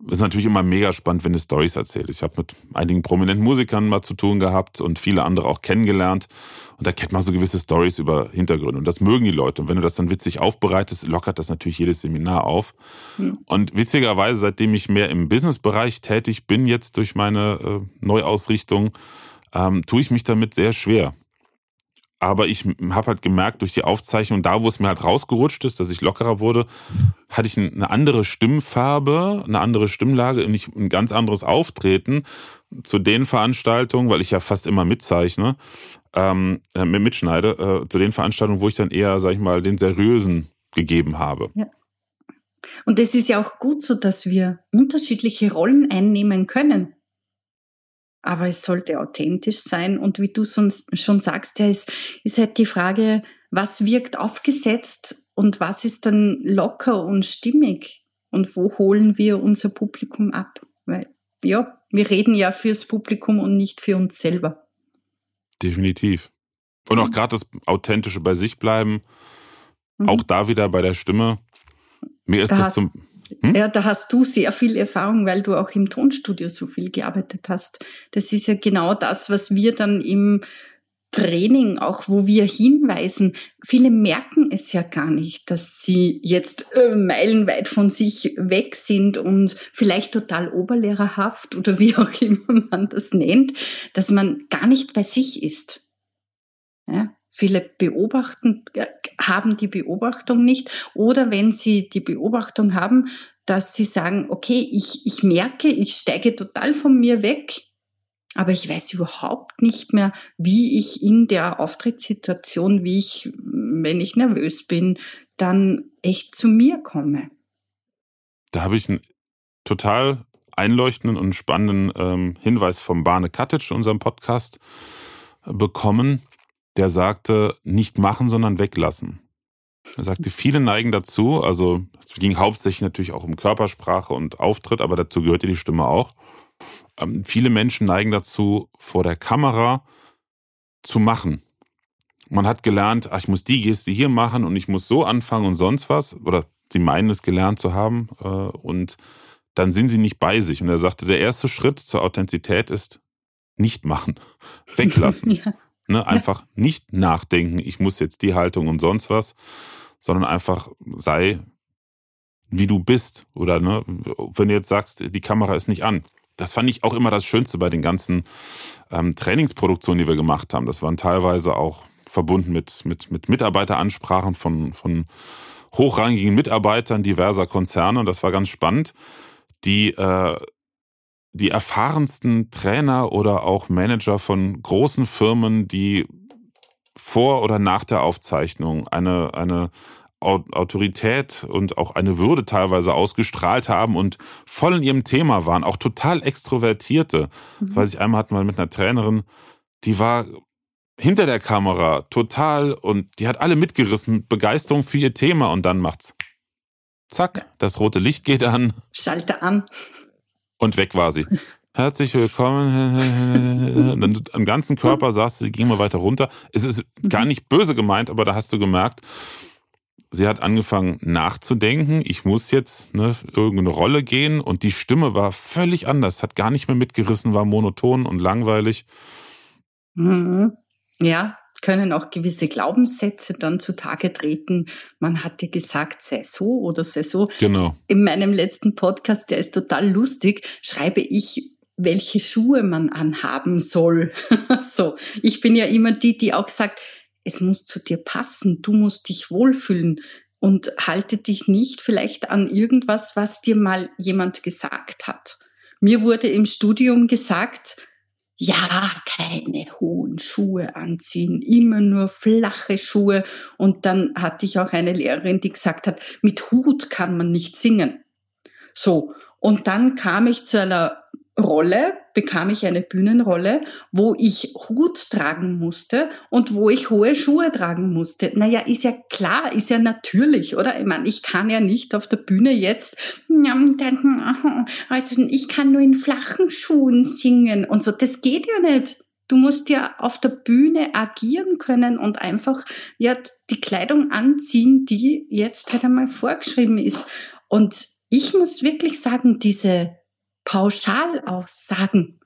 A: ist natürlich immer mega spannend, wenn du Stories erzählst. Ich habe mit einigen prominenten Musikern mal zu tun gehabt und viele andere auch kennengelernt. Und da kennt man so gewisse Stories über Hintergründe. Und das mögen die Leute. Und wenn du das dann witzig aufbereitest, lockert das natürlich jedes Seminar auf. Mhm. Und witzigerweise, seitdem ich mehr im Businessbereich tätig bin, jetzt durch meine äh, Neuausrichtung, ähm, tue ich mich damit sehr schwer. Aber ich habe halt gemerkt, durch die Aufzeichnung, da wo es mir halt rausgerutscht ist, dass ich lockerer wurde, hatte ich eine andere Stimmfarbe, eine andere Stimmlage und ein ganz anderes Auftreten zu den Veranstaltungen, weil ich ja fast immer mitzeichne, ähm, äh, mitschneide, äh, zu den Veranstaltungen, wo ich dann eher, sag ich mal, den seriösen gegeben habe. Ja.
B: Und es ist ja auch gut so, dass wir unterschiedliche Rollen einnehmen können. Aber es sollte authentisch sein. Und wie du sonst schon sagst, ja, ist, ist halt die Frage, was wirkt aufgesetzt und was ist dann locker und stimmig? Und wo holen wir unser Publikum ab? Weil, ja, wir reden ja fürs Publikum und nicht für uns selber.
A: Definitiv. Und auch mhm. gerade das Authentische bei sich bleiben, mhm. auch da wieder bei der Stimme. Mir ist da das zum.
B: Hm? Ja, da hast du sehr viel Erfahrung, weil du auch im Tonstudio so viel gearbeitet hast. Das ist ja genau das, was wir dann im Training, auch wo wir hinweisen, viele merken es ja gar nicht, dass sie jetzt äh, meilenweit von sich weg sind und vielleicht total oberlehrerhaft oder wie auch immer man das nennt, dass man gar nicht bei sich ist. Ja? Viele beobachten, äh, haben die Beobachtung nicht oder wenn sie die Beobachtung haben, dass sie sagen, okay, ich, ich merke, ich steige total von mir weg, aber ich weiß überhaupt nicht mehr, wie ich in der Auftrittssituation, wie ich, wenn ich nervös bin, dann echt zu mir komme.
A: Da habe ich einen total einleuchtenden und spannenden ähm, Hinweis vom Barne Katic, unserem Podcast, bekommen der sagte, nicht machen, sondern weglassen. Er sagte, viele neigen dazu, also es ging hauptsächlich natürlich auch um Körpersprache und Auftritt, aber dazu gehörte die Stimme auch. Ähm, viele Menschen neigen dazu, vor der Kamera zu machen. Man hat gelernt, ach, ich muss die Geste hier machen und ich muss so anfangen und sonst was. Oder sie meinen es gelernt zu haben. Äh, und dann sind sie nicht bei sich. Und er sagte, der erste Schritt zur Authentizität ist nicht machen, weglassen. ja. Ne? Einfach ja. nicht nachdenken, ich muss jetzt die Haltung und sonst was, sondern einfach sei, wie du bist. Oder ne, wenn du jetzt sagst, die Kamera ist nicht an. Das fand ich auch immer das Schönste bei den ganzen ähm, Trainingsproduktionen, die wir gemacht haben. Das waren teilweise auch verbunden mit, mit, mit Mitarbeiteransprachen von, von hochrangigen Mitarbeitern diverser Konzerne. Und das war ganz spannend. Die äh, die erfahrensten Trainer oder auch Manager von großen Firmen, die vor oder nach der Aufzeichnung eine, eine Autorität und auch eine Würde teilweise ausgestrahlt haben und voll in ihrem Thema waren, auch total extrovertierte. Mhm. Weiß ich einmal hatten wir mit einer Trainerin, die war hinter der Kamera total und die hat alle mitgerissen, Begeisterung für ihr Thema und dann macht's zack, das rote Licht geht an.
B: Schalte an.
A: Und weg war sie. Herzlich willkommen. Dann am ganzen Körper saß sie, ging mal weiter runter. Es ist gar nicht böse gemeint, aber da hast du gemerkt, sie hat angefangen nachzudenken. Ich muss jetzt ne, irgendeine Rolle gehen und die Stimme war völlig anders, hat gar nicht mehr mitgerissen, war monoton und langweilig.
B: Mhm. Ja, können auch gewisse Glaubenssätze dann zutage treten. Man hat dir gesagt, sei so oder sei so.
A: Genau.
B: In meinem letzten Podcast, der ist total lustig, schreibe ich, welche Schuhe man anhaben soll. so. Ich bin ja immer die, die auch sagt, es muss zu dir passen, du musst dich wohlfühlen und halte dich nicht vielleicht an irgendwas, was dir mal jemand gesagt hat. Mir wurde im Studium gesagt, ja, keine hohen Schuhe anziehen, immer nur flache Schuhe. Und dann hatte ich auch eine Lehrerin, die gesagt hat, mit Hut kann man nicht singen. So. Und dann kam ich zu einer Rolle, bekam ich eine Bühnenrolle, wo ich Hut tragen musste und wo ich hohe Schuhe tragen musste. Naja, ist ja klar, ist ja natürlich, oder? Ich meine, ich kann ja nicht auf der Bühne jetzt, also ich kann nur in flachen Schuhen singen und so. Das geht ja nicht. Du musst ja auf der Bühne agieren können und einfach ja die Kleidung anziehen, die jetzt halt einmal vorgeschrieben ist. Und ich muss wirklich sagen, diese Pauschalaussagen,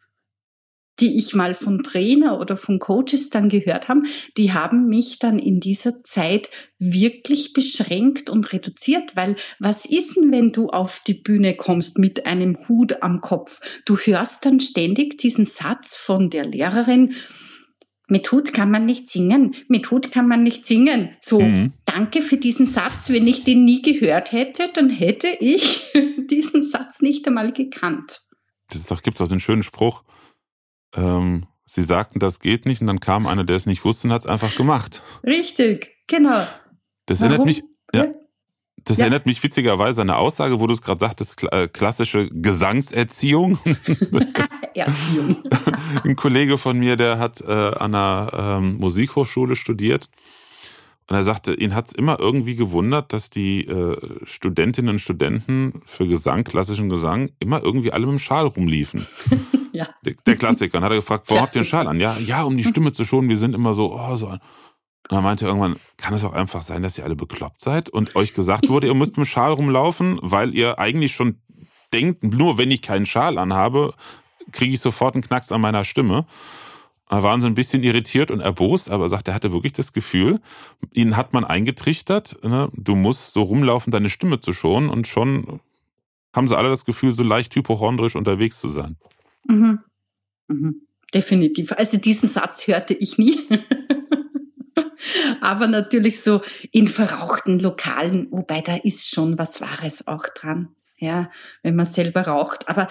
B: die ich mal von Trainer oder von Coaches dann gehört haben, die haben mich dann in dieser Zeit wirklich beschränkt und reduziert, weil was ist denn, wenn du auf die Bühne kommst mit einem Hut am Kopf? Du hörst dann ständig diesen Satz von der Lehrerin, mit Hut kann man nicht singen, mit Hut kann man nicht singen. So, mhm. danke für diesen Satz. Wenn ich den nie gehört hätte, dann hätte ich diesen Satz nicht einmal gekannt.
A: Das gibt es auch den schönen Spruch. Ähm, Sie sagten, das geht nicht, und dann kam einer, der es nicht wusste und hat es einfach gemacht.
B: Richtig, genau.
A: Das Warum? erinnert mich. Ja, das ja. erinnert mich witzigerweise an eine Aussage, wo du es gerade sagtest, äh, klassische Gesangserziehung. Erziehung. Ein Kollege von mir, der hat äh, an einer ähm, Musikhochschule studiert. Und er sagte, ihn hat es immer irgendwie gewundert, dass die äh, Studentinnen und Studenten für Gesang, klassischen Gesang, immer irgendwie alle mit dem Schal rumliefen. ja. Der, der Klassiker. Und hat er gefragt, warum habt ihr den Schal an? Ja, ja, um die Stimme zu schonen. Wir sind immer so, oh, so. Und er meinte irgendwann, kann es auch einfach sein, dass ihr alle bekloppt seid und euch gesagt wurde, ihr müsst mit dem Schal rumlaufen, weil ihr eigentlich schon denkt, nur wenn ich keinen Schal anhabe, kriege ich sofort einen Knacks an meiner Stimme. Da waren sie ein bisschen irritiert und erbost, aber er sagt, er hatte wirklich das Gefühl, ihn hat man eingetrichtert, ne? du musst so rumlaufen, deine Stimme zu schonen und schon haben sie alle das Gefühl, so leicht hypochondrisch unterwegs zu sein.
B: Mhm. Mhm. Definitiv. Also diesen Satz hörte ich nie. aber natürlich so in verrauchten Lokalen, wobei da ist schon was Wahres auch dran. Ja, wenn man selber raucht. Aber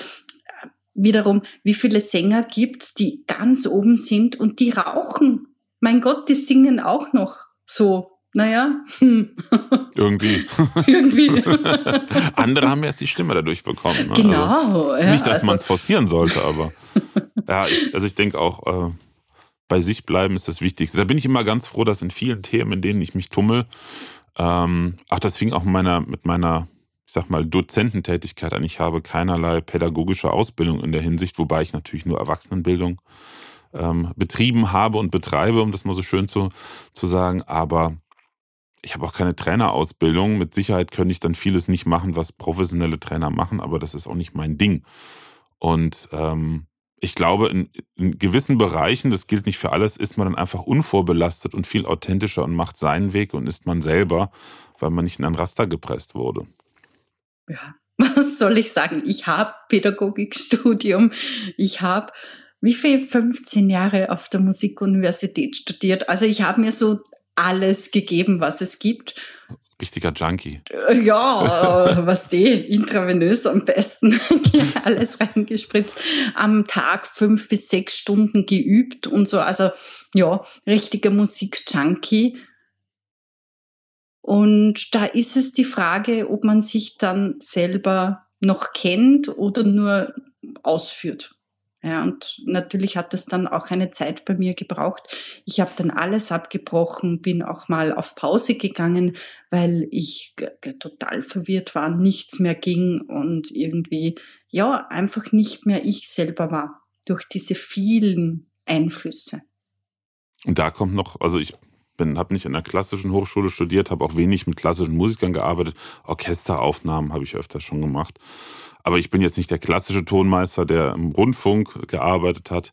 B: wiederum, wie viele Sänger gibt's, die ganz oben sind und die rauchen? Mein Gott, die singen auch noch so. Naja. Hm.
A: Irgendwie.
B: Irgendwie.
A: Andere haben erst die Stimme dadurch bekommen.
B: Ne? Genau.
A: Also, ja, nicht, dass also, man es forcieren sollte, aber ja, ich, also ich denke auch, äh, bei sich bleiben ist das Wichtigste. Da bin ich immer ganz froh, dass in vielen Themen, in denen ich mich tummel, ähm, ach, das fing auch mit meiner, mit meiner, ich sag mal, Dozententätigkeit an. Ich habe keinerlei pädagogische Ausbildung in der Hinsicht, wobei ich natürlich nur Erwachsenenbildung ähm, betrieben habe und betreibe, um das mal so schön zu, zu sagen. Aber ich habe auch keine Trainerausbildung. Mit Sicherheit könnte ich dann vieles nicht machen, was professionelle Trainer machen, aber das ist auch nicht mein Ding. Und ähm, ich glaube, in, in, gewissen Bereichen, das gilt nicht für alles, ist man dann einfach unvorbelastet und viel authentischer und macht seinen Weg und ist man selber, weil man nicht in ein Raster gepresst wurde.
B: Ja, was soll ich sagen? Ich habe Pädagogikstudium, ich habe wie viel 15 Jahre auf der Musikuniversität studiert. Also ich habe mir so alles gegeben, was es gibt
A: richtiger Junkie.
B: Ja, äh, was die, intravenös am besten, alles reingespritzt, am Tag fünf bis sechs Stunden geübt und so, also ja, richtiger Musikjunkie. Und da ist es die Frage, ob man sich dann selber noch kennt oder nur ausführt. Ja, und natürlich hat es dann auch eine Zeit bei mir gebraucht. Ich habe dann alles abgebrochen, bin auch mal auf Pause gegangen, weil ich total verwirrt war, nichts mehr ging und irgendwie, ja, einfach nicht mehr ich selber war durch diese vielen Einflüsse.
A: Und da kommt noch, also ich bin, habe nicht in einer klassischen Hochschule studiert, habe auch wenig mit klassischen Musikern gearbeitet. Orchesteraufnahmen habe ich öfter schon gemacht. Aber ich bin jetzt nicht der klassische Tonmeister, der im Rundfunk gearbeitet hat.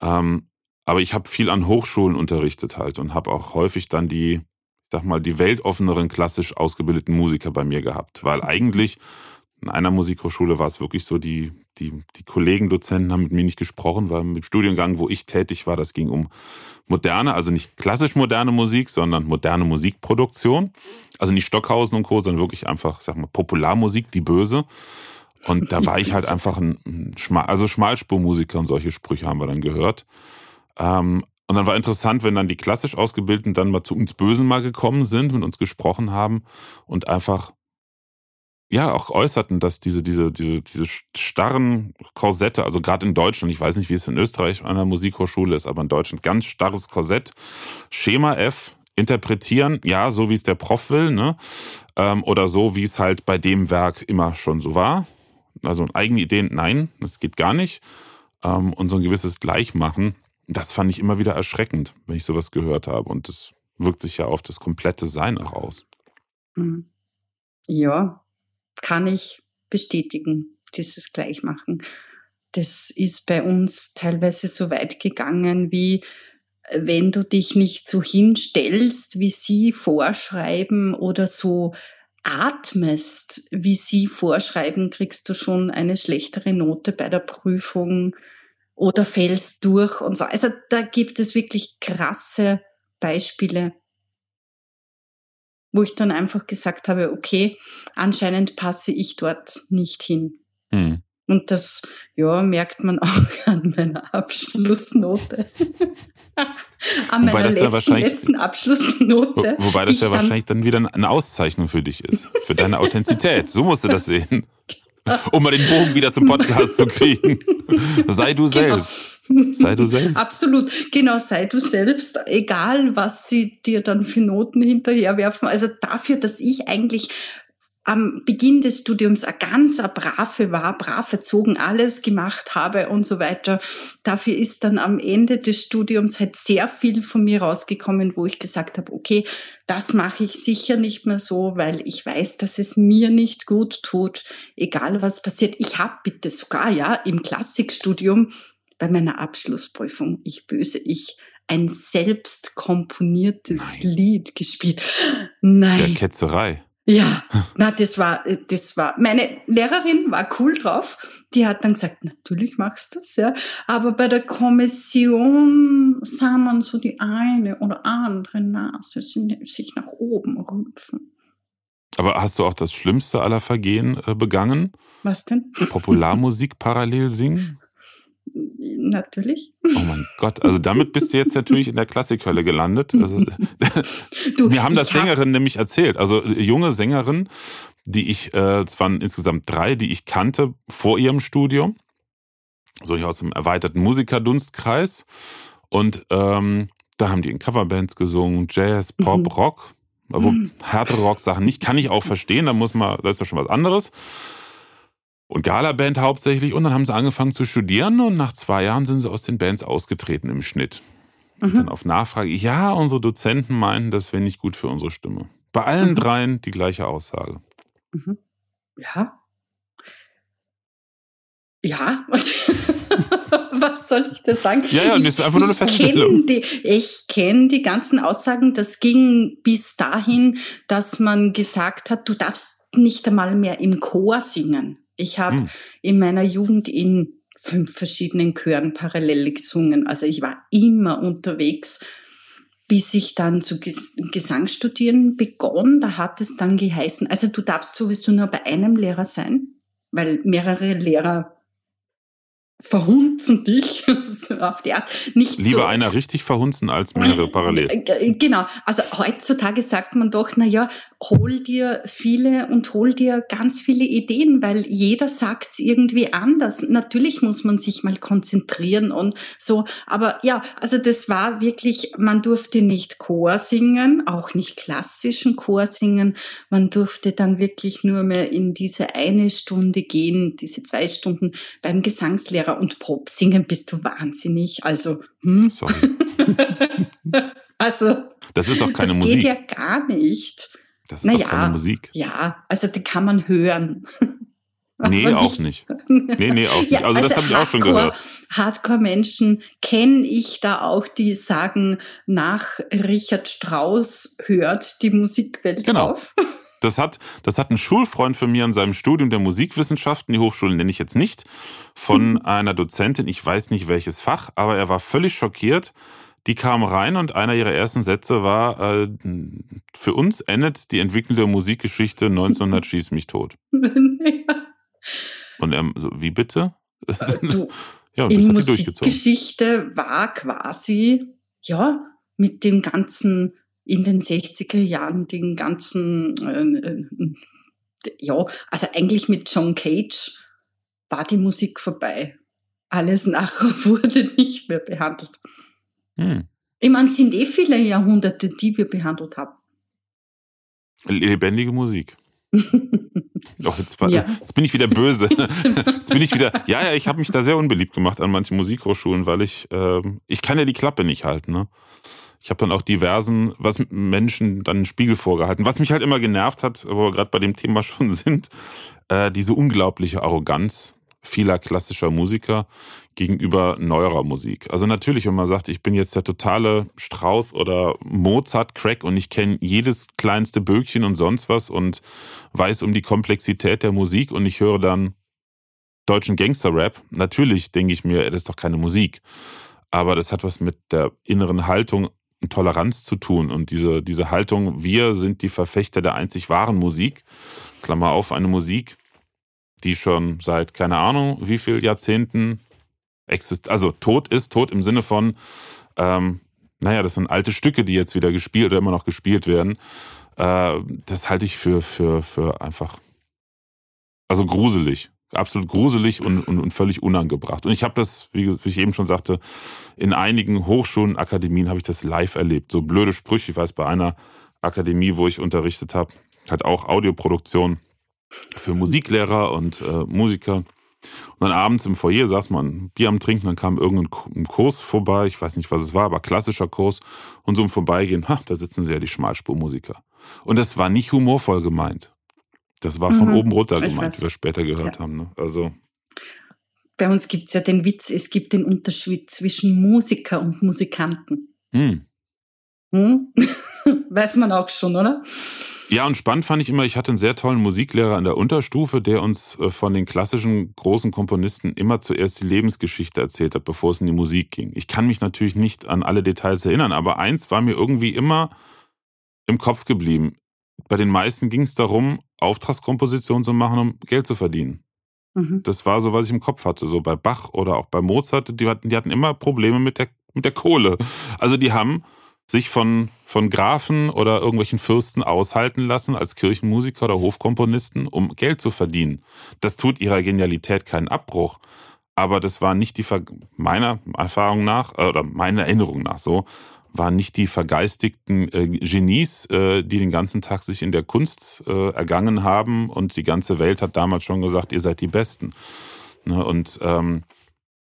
A: Ähm, aber ich habe viel an Hochschulen unterrichtet halt und habe auch häufig dann die, ich sag mal, die weltoffeneren klassisch ausgebildeten Musiker bei mir gehabt. Weil eigentlich in einer Musikhochschule war es wirklich so, die, die, die Kollegen, Dozenten haben mit mir nicht gesprochen, weil im Studiengang, wo ich tätig war, das ging um moderne, also nicht klassisch moderne Musik, sondern moderne Musikproduktion. Also nicht Stockhausen und Co., sondern wirklich einfach, sag mal, Popularmusik, die böse. Und da war ich halt einfach ein, Schmal, also Schmalspurmusiker und solche Sprüche haben wir dann gehört. Ähm, und dann war interessant, wenn dann die klassisch Ausgebildeten dann mal zu uns Bösen mal gekommen sind, mit uns gesprochen haben und einfach ja auch äußerten, dass diese diese diese diese starren Korsette, also gerade in Deutschland, ich weiß nicht, wie es in Österreich an der Musikhochschule ist, aber in Deutschland ganz starres Korsett, Schema F, interpretieren, ja, so wie es der Prof will, ne, ähm, oder so wie es halt bei dem Werk immer schon so war, also eigene Ideen, nein, das geht gar nicht. Ähm, und so ein gewisses Gleichmachen, das fand ich immer wieder erschreckend, wenn ich sowas gehört habe. Und das wirkt sich ja auf das komplette Sein auch aus.
B: Mhm. Ja, kann ich bestätigen, dieses Gleichmachen. Das ist bei uns teilweise so weit gegangen wie, wenn du dich nicht so hinstellst, wie sie vorschreiben oder so atmest, wie sie vorschreiben, kriegst du schon eine schlechtere Note bei der Prüfung oder fällst durch und so. Also da gibt es wirklich krasse Beispiele, wo ich dann einfach gesagt habe, okay, anscheinend passe ich dort nicht hin. Hm. Und das, ja, merkt man auch an meiner Abschlussnote. an
A: wobei
B: meiner letzten, letzten Abschlussnote.
A: Wo, wobei das ja wahrscheinlich dann wieder eine Auszeichnung für dich ist. Für deine Authentizität. So musst du das sehen. Um mal den Bogen wieder zum Podcast zu kriegen. Sei du genau. selbst. Sei du selbst.
B: Absolut. Genau, sei du selbst. Egal, was sie dir dann für Noten hinterherwerfen. Also dafür, dass ich eigentlich am Beginn des Studiums ein ganzer Brave war, brav erzogen, alles gemacht habe und so weiter. Dafür ist dann am Ende des Studiums halt sehr viel von mir rausgekommen, wo ich gesagt habe, okay, das mache ich sicher nicht mehr so, weil ich weiß, dass es mir nicht gut tut, egal was passiert. Ich habe bitte sogar, ja, im Klassikstudium bei meiner Abschlussprüfung, ich böse, ich ein selbst komponiertes Nein. Lied gespielt.
A: Nein. Ja, Ketzerei.
B: Ja, na, das war, das war, meine Lehrerin war cool drauf. Die hat dann gesagt, natürlich machst du das, ja. Aber bei der Kommission sah man so die eine oder andere Nase sich nach oben rümpfen.
A: Aber hast du auch das schlimmste aller Vergehen äh, begangen?
B: Was denn?
A: Popularmusik parallel singen?
B: Natürlich.
A: Oh mein Gott, also damit bist du jetzt natürlich in der Klassikhölle gelandet. Also, du, mir haben das Sängerinnen nämlich erzählt, also junge Sängerinnen, die ich, äh, es waren insgesamt drei, die ich kannte vor ihrem Studium, so hier aus dem erweiterten Musikerdunstkreis. Und ähm, da haben die in Coverbands gesungen, Jazz, Pop, mhm. Rock. Also mhm. härtere Rock-Sachen nicht, kann ich auch verstehen, da muss man, da ist ja schon was anderes und Gala-Band hauptsächlich. Und dann haben sie angefangen zu studieren und nach zwei Jahren sind sie aus den Bands ausgetreten im Schnitt. Mhm. Und dann auf Nachfrage, ja, unsere Dozenten meinen, das wäre nicht gut für unsere Stimme. Bei allen mhm. dreien die gleiche Aussage.
B: Mhm. Ja. Ja. Was soll ich da sagen?
A: Ja, ja, das ist einfach nur eine Feststellung.
B: Die, ich kenne die ganzen Aussagen. Das ging bis dahin, dass man gesagt hat, du darfst nicht einmal mehr im Chor singen. Ich habe hm. in meiner Jugend in fünf verschiedenen Chören parallel gesungen. Also ich war immer unterwegs, bis ich dann zu Gesangsstudieren begonnen. Da hat es dann geheißen, also du darfst sowieso nur bei einem Lehrer sein, weil mehrere Lehrer verhunzen dich auf die Art. Nicht
A: Lieber so, einer richtig verhunzen als mehrere parallel.
B: Äh, genau. Also heutzutage sagt man doch, na ja, hol dir viele und hol dir ganz viele Ideen, weil jeder sagt es irgendwie anders. Natürlich muss man sich mal konzentrieren und so. Aber ja, also das war wirklich, man durfte nicht Chor singen, auch nicht klassischen Chor singen. Man durfte dann wirklich nur mehr in diese eine Stunde gehen, diese zwei Stunden beim Gesangslehrer und Pop singen bist du wahnsinnig. Also, hm?
A: Sorry.
B: also.
A: Das ist doch keine
B: das
A: Musik.
B: Das geht ja gar nicht.
A: Das ist naja, doch keine Musik.
B: Ja, also die kann man hören.
A: Nee, auch nicht. Nee, nee, auch nicht. Ja, also, also, das habe ich auch schon gehört.
B: Hardcore-Menschen kenne ich da auch, die sagen, nach Richard Strauss hört die Musikwelt genau. auf.
A: Das hat, das hat ein Schulfreund von mir in seinem Studium der Musikwissenschaften, die Hochschule nenne ich jetzt nicht, von einer Dozentin, ich weiß nicht welches Fach, aber er war völlig schockiert, die kam rein und einer ihrer ersten Sätze war, äh, für uns endet die Entwicklung der Musikgeschichte 1900 schieß mich tot. Und er so, wie bitte?
B: Du, ja, und das hat sie durchgezogen. Geschichte war quasi, ja, mit dem ganzen, in den 60er Jahren, den ganzen, äh, äh, ja, also eigentlich mit John Cage war die Musik vorbei. Alles nachher wurde nicht mehr behandelt. Hm. Ich meine, es sind eh viele Jahrhunderte, die wir behandelt haben.
A: Lebendige Musik. oh, jetzt, war, ja. jetzt, bin ich wieder böse. Jetzt bin ich wieder. Ja, ja, ich habe mich da sehr unbeliebt gemacht an manchen Musikhochschulen, weil ich, äh, ich kann ja die Klappe nicht halten. Ne? Ich habe dann auch diversen, was Menschen dann einen Spiegel vorgehalten. Was mich halt immer genervt hat, wo wir gerade bei dem Thema schon sind, äh, diese unglaubliche Arroganz vieler klassischer Musiker gegenüber neuerer Musik. Also natürlich, wenn man sagt, ich bin jetzt der totale Strauß oder Mozart-Crack und ich kenne jedes kleinste Böckchen und sonst was und weiß um die Komplexität der Musik und ich höre dann deutschen Gangster-Rap, natürlich denke ich mir, das ist doch keine Musik. Aber das hat was mit der inneren Haltung und Toleranz zu tun. Und diese, diese Haltung, wir sind die Verfechter der einzig wahren Musik, Klammer auf, eine Musik, die schon seit keine Ahnung wie viel Jahrzehnten exist also tot ist, tot im Sinne von, ähm, naja, das sind alte Stücke, die jetzt wieder gespielt oder immer noch gespielt werden. Äh, das halte ich für, für, für einfach, also gruselig. Absolut gruselig und, und, und völlig unangebracht. Und ich habe das, wie, wie ich eben schon sagte, in einigen Hochschulen, Akademien habe ich das live erlebt. So blöde Sprüche. Ich weiß, bei einer Akademie, wo ich unterrichtet habe, hat auch Audioproduktion für Musiklehrer und äh, Musiker. Und dann abends im Foyer saß man Bier am Trinken, dann kam irgendein Kurs vorbei, ich weiß nicht, was es war, aber klassischer Kurs. Und so im Vorbeigehen, ha, da sitzen sie ja die Schmalspurmusiker. Und das war nicht humorvoll gemeint. Das war von mhm, oben runter gemeint, wie wir später gehört ja. haben. Ne? Also
B: bei uns gibt es ja den Witz, es gibt den Unterschied zwischen Musiker und Musikanten. Hm. Hm? Weiß man auch schon, oder?
A: Ja, und spannend fand ich immer, ich hatte einen sehr tollen Musiklehrer in der Unterstufe, der uns äh, von den klassischen großen Komponisten immer zuerst die Lebensgeschichte erzählt hat, bevor es in die Musik ging. Ich kann mich natürlich nicht an alle Details erinnern, aber eins war mir irgendwie immer im Kopf geblieben. Bei den meisten ging es darum, Auftragskompositionen zu machen, um Geld zu verdienen. Mhm. Das war so, was ich im Kopf hatte. So bei Bach oder auch bei Mozart, die hatten, die hatten immer Probleme mit der, mit der Kohle. Also die haben sich von, von Grafen oder irgendwelchen Fürsten aushalten lassen als Kirchenmusiker oder Hofkomponisten, um Geld zu verdienen. Das tut ihrer Genialität keinen Abbruch. Aber das war nicht die, Ver meiner Erfahrung nach, äh, oder meiner Erinnerung nach so, waren nicht die vergeistigten äh, Genies, äh, die den ganzen Tag sich in der Kunst äh, ergangen haben und die ganze Welt hat damals schon gesagt, ihr seid die Besten. Ne? Und ähm,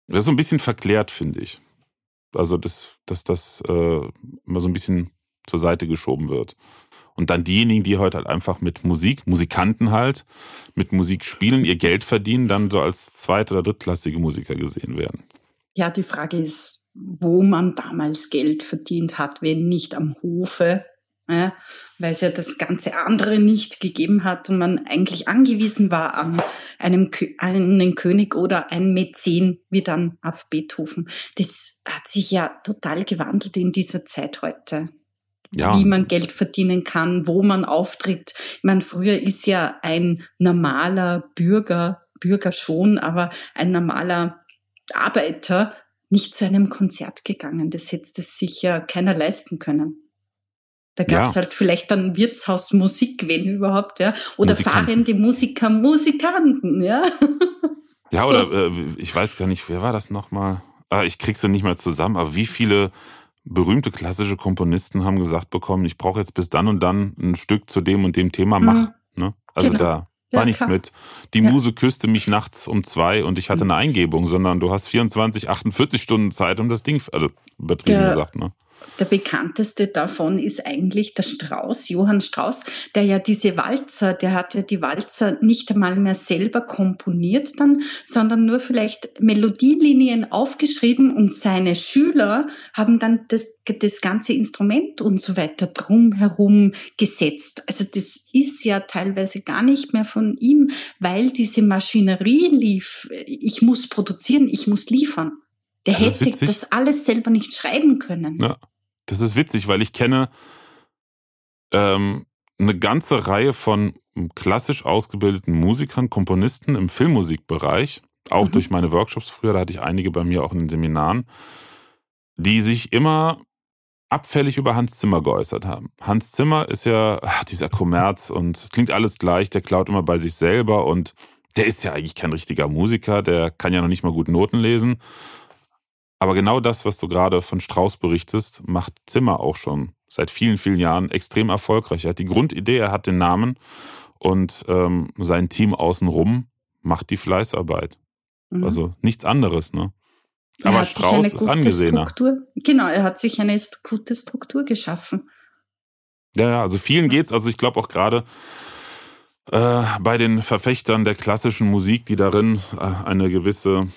A: das ist so ein bisschen verklärt, finde ich. Also, dass, dass das äh, immer so ein bisschen zur Seite geschoben wird. Und dann diejenigen, die heute halt einfach mit Musik, Musikanten halt, mit Musik spielen, ihr Geld verdienen, dann so als zweit- oder drittklassige Musiker gesehen werden.
B: Ja, die Frage ist, wo man damals Geld verdient hat, wenn nicht am Hofe ja, weil es ja das ganze andere nicht gegeben hat und man eigentlich angewiesen war an einem einen König oder einen Mäzen, wie dann auf Beethoven. Das hat sich ja total gewandelt in dieser Zeit heute. Ja. Wie man Geld verdienen kann, wo man auftritt. Ich meine, früher ist ja ein normaler Bürger, Bürger schon, aber ein normaler Arbeiter nicht zu einem Konzert gegangen. Das hätte sich ja keiner leisten können. Da gab es ja. halt vielleicht dann Wirtshausmusik, wenn überhaupt, ja. Oder fahrende Musiker, Musikanten, ja.
A: Ja, so. oder äh, ich weiß gar nicht, wer war das nochmal? Ah, ich krieg sie nicht mehr zusammen, aber wie viele berühmte klassische Komponisten haben gesagt bekommen, ich brauche jetzt bis dann und dann ein Stück zu dem und dem Thema, mach. Mhm. Ne? Also genau. da war ja, nichts klar. mit, die ja. Muse küsste mich nachts um zwei und ich hatte mhm. eine Eingebung, sondern du hast 24, 48 Stunden Zeit, um das Ding, also übertrieben der, gesagt, ne?
B: Der bekannteste davon ist eigentlich der Strauß, Johann Strauß, der ja diese Walzer, der hat ja die Walzer nicht einmal mehr selber komponiert dann, sondern nur vielleicht Melodielinien aufgeschrieben und seine Schüler haben dann das, das ganze Instrument und so weiter drumherum gesetzt. Also das ist ja teilweise gar nicht mehr von ihm, weil diese Maschinerie lief. Ich muss produzieren, ich muss liefern. Der das hätte das alles selber nicht schreiben können.
A: Ja, das ist witzig, weil ich kenne ähm, eine ganze Reihe von klassisch ausgebildeten Musikern, Komponisten im Filmmusikbereich, auch mhm. durch meine Workshops früher, da hatte ich einige bei mir auch in den Seminaren, die sich immer abfällig über Hans Zimmer geäußert haben. Hans Zimmer ist ja ach, dieser Kommerz und klingt alles gleich, der klaut immer bei sich selber und der ist ja eigentlich kein richtiger Musiker, der kann ja noch nicht mal gut Noten lesen. Aber genau das, was du gerade von Strauß berichtest, macht Zimmer auch schon seit vielen, vielen Jahren extrem erfolgreich. Er hat die Grundidee, er hat den Namen und ähm, sein Team außenrum macht die Fleißarbeit. Mhm. Also nichts anderes, ne? Aber Strauß ist angesehener.
B: Struktur, genau, er hat sich eine gute Struktur geschaffen.
A: Ja, ja, also vielen geht's, also ich glaube auch gerade äh, bei den Verfechtern der klassischen Musik, die darin äh, eine gewisse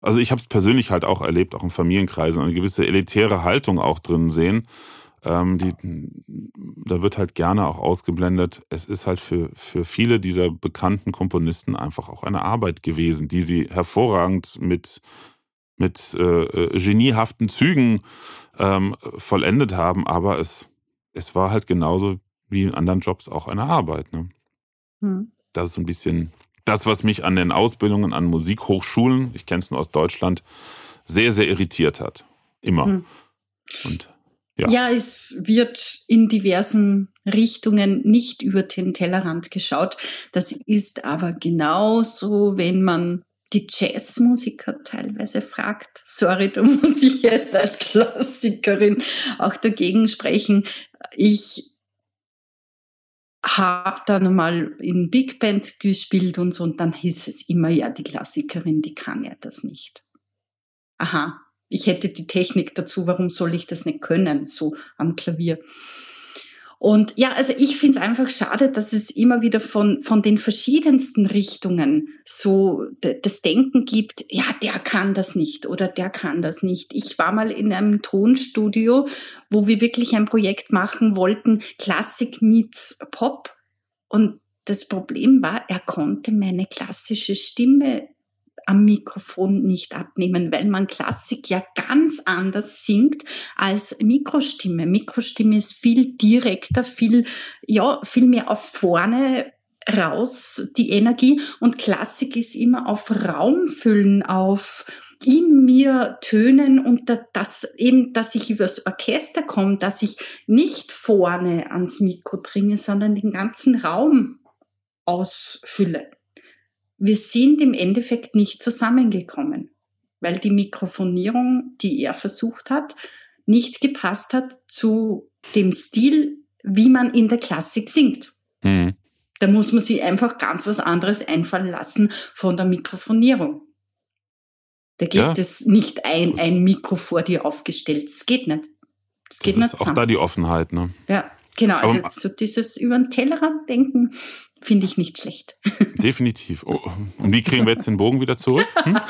A: also ich habe es persönlich halt auch erlebt, auch in Familienkreisen, eine gewisse elitäre Haltung auch drin sehen. Ähm, die, da wird halt gerne auch ausgeblendet. Es ist halt für, für viele dieser bekannten Komponisten einfach auch eine Arbeit gewesen, die sie hervorragend mit, mit äh, äh geniehaften Zügen ähm, vollendet haben. Aber es, es war halt genauso wie in anderen Jobs auch eine Arbeit. Ne? Hm. Das ist so ein bisschen das, was mich an den Ausbildungen an Musikhochschulen, ich kenne es nur aus Deutschland, sehr, sehr irritiert hat. Immer. Hm.
B: Und ja. ja, es wird in diversen Richtungen nicht über den Tellerrand geschaut. Das ist aber genauso, wenn man die Jazzmusiker teilweise fragt. Sorry, da muss ich jetzt als Klassikerin auch dagegen sprechen. Ich habe dann mal in Big Band gespielt und so und dann hieß es immer, ja, die Klassikerin, die kann ja das nicht. Aha, ich hätte die Technik dazu, warum soll ich das nicht können, so am Klavier? Und ja, also ich finde es einfach schade, dass es immer wieder von, von den verschiedensten Richtungen so das Denken gibt, ja, der kann das nicht oder der kann das nicht. Ich war mal in einem Tonstudio, wo wir wirklich ein Projekt machen wollten, Klassik meets Pop. Und das Problem war, er konnte meine klassische Stimme am Mikrofon nicht abnehmen, weil man Klassik ja ganz anders singt als Mikrostimme. Mikrostimme ist viel direkter, viel, ja, viel mehr auf vorne raus die Energie und Klassik ist immer auf Raum füllen, auf in mir tönen und das eben, dass ich übers Orchester komme, dass ich nicht vorne ans Mikro dringe, sondern den ganzen Raum ausfülle wir sind im Endeffekt nicht zusammengekommen, weil die Mikrofonierung, die er versucht hat, nicht gepasst hat zu dem Stil, wie man in der Klassik singt. Mhm. Da muss man sich einfach ganz was anderes einfallen lassen von der Mikrofonierung. Da geht ja. es nicht ein, ein Mikro vor dir aufgestellt. Das geht nicht.
A: Das, geht das ist nicht auch da die Offenheit, ne?
B: Ja, genau. Also so dieses über den Tellerrand denken, finde ich nicht schlecht.
A: Definitiv. Oh, und wie kriegen wir jetzt den Bogen wieder zurück? Hm?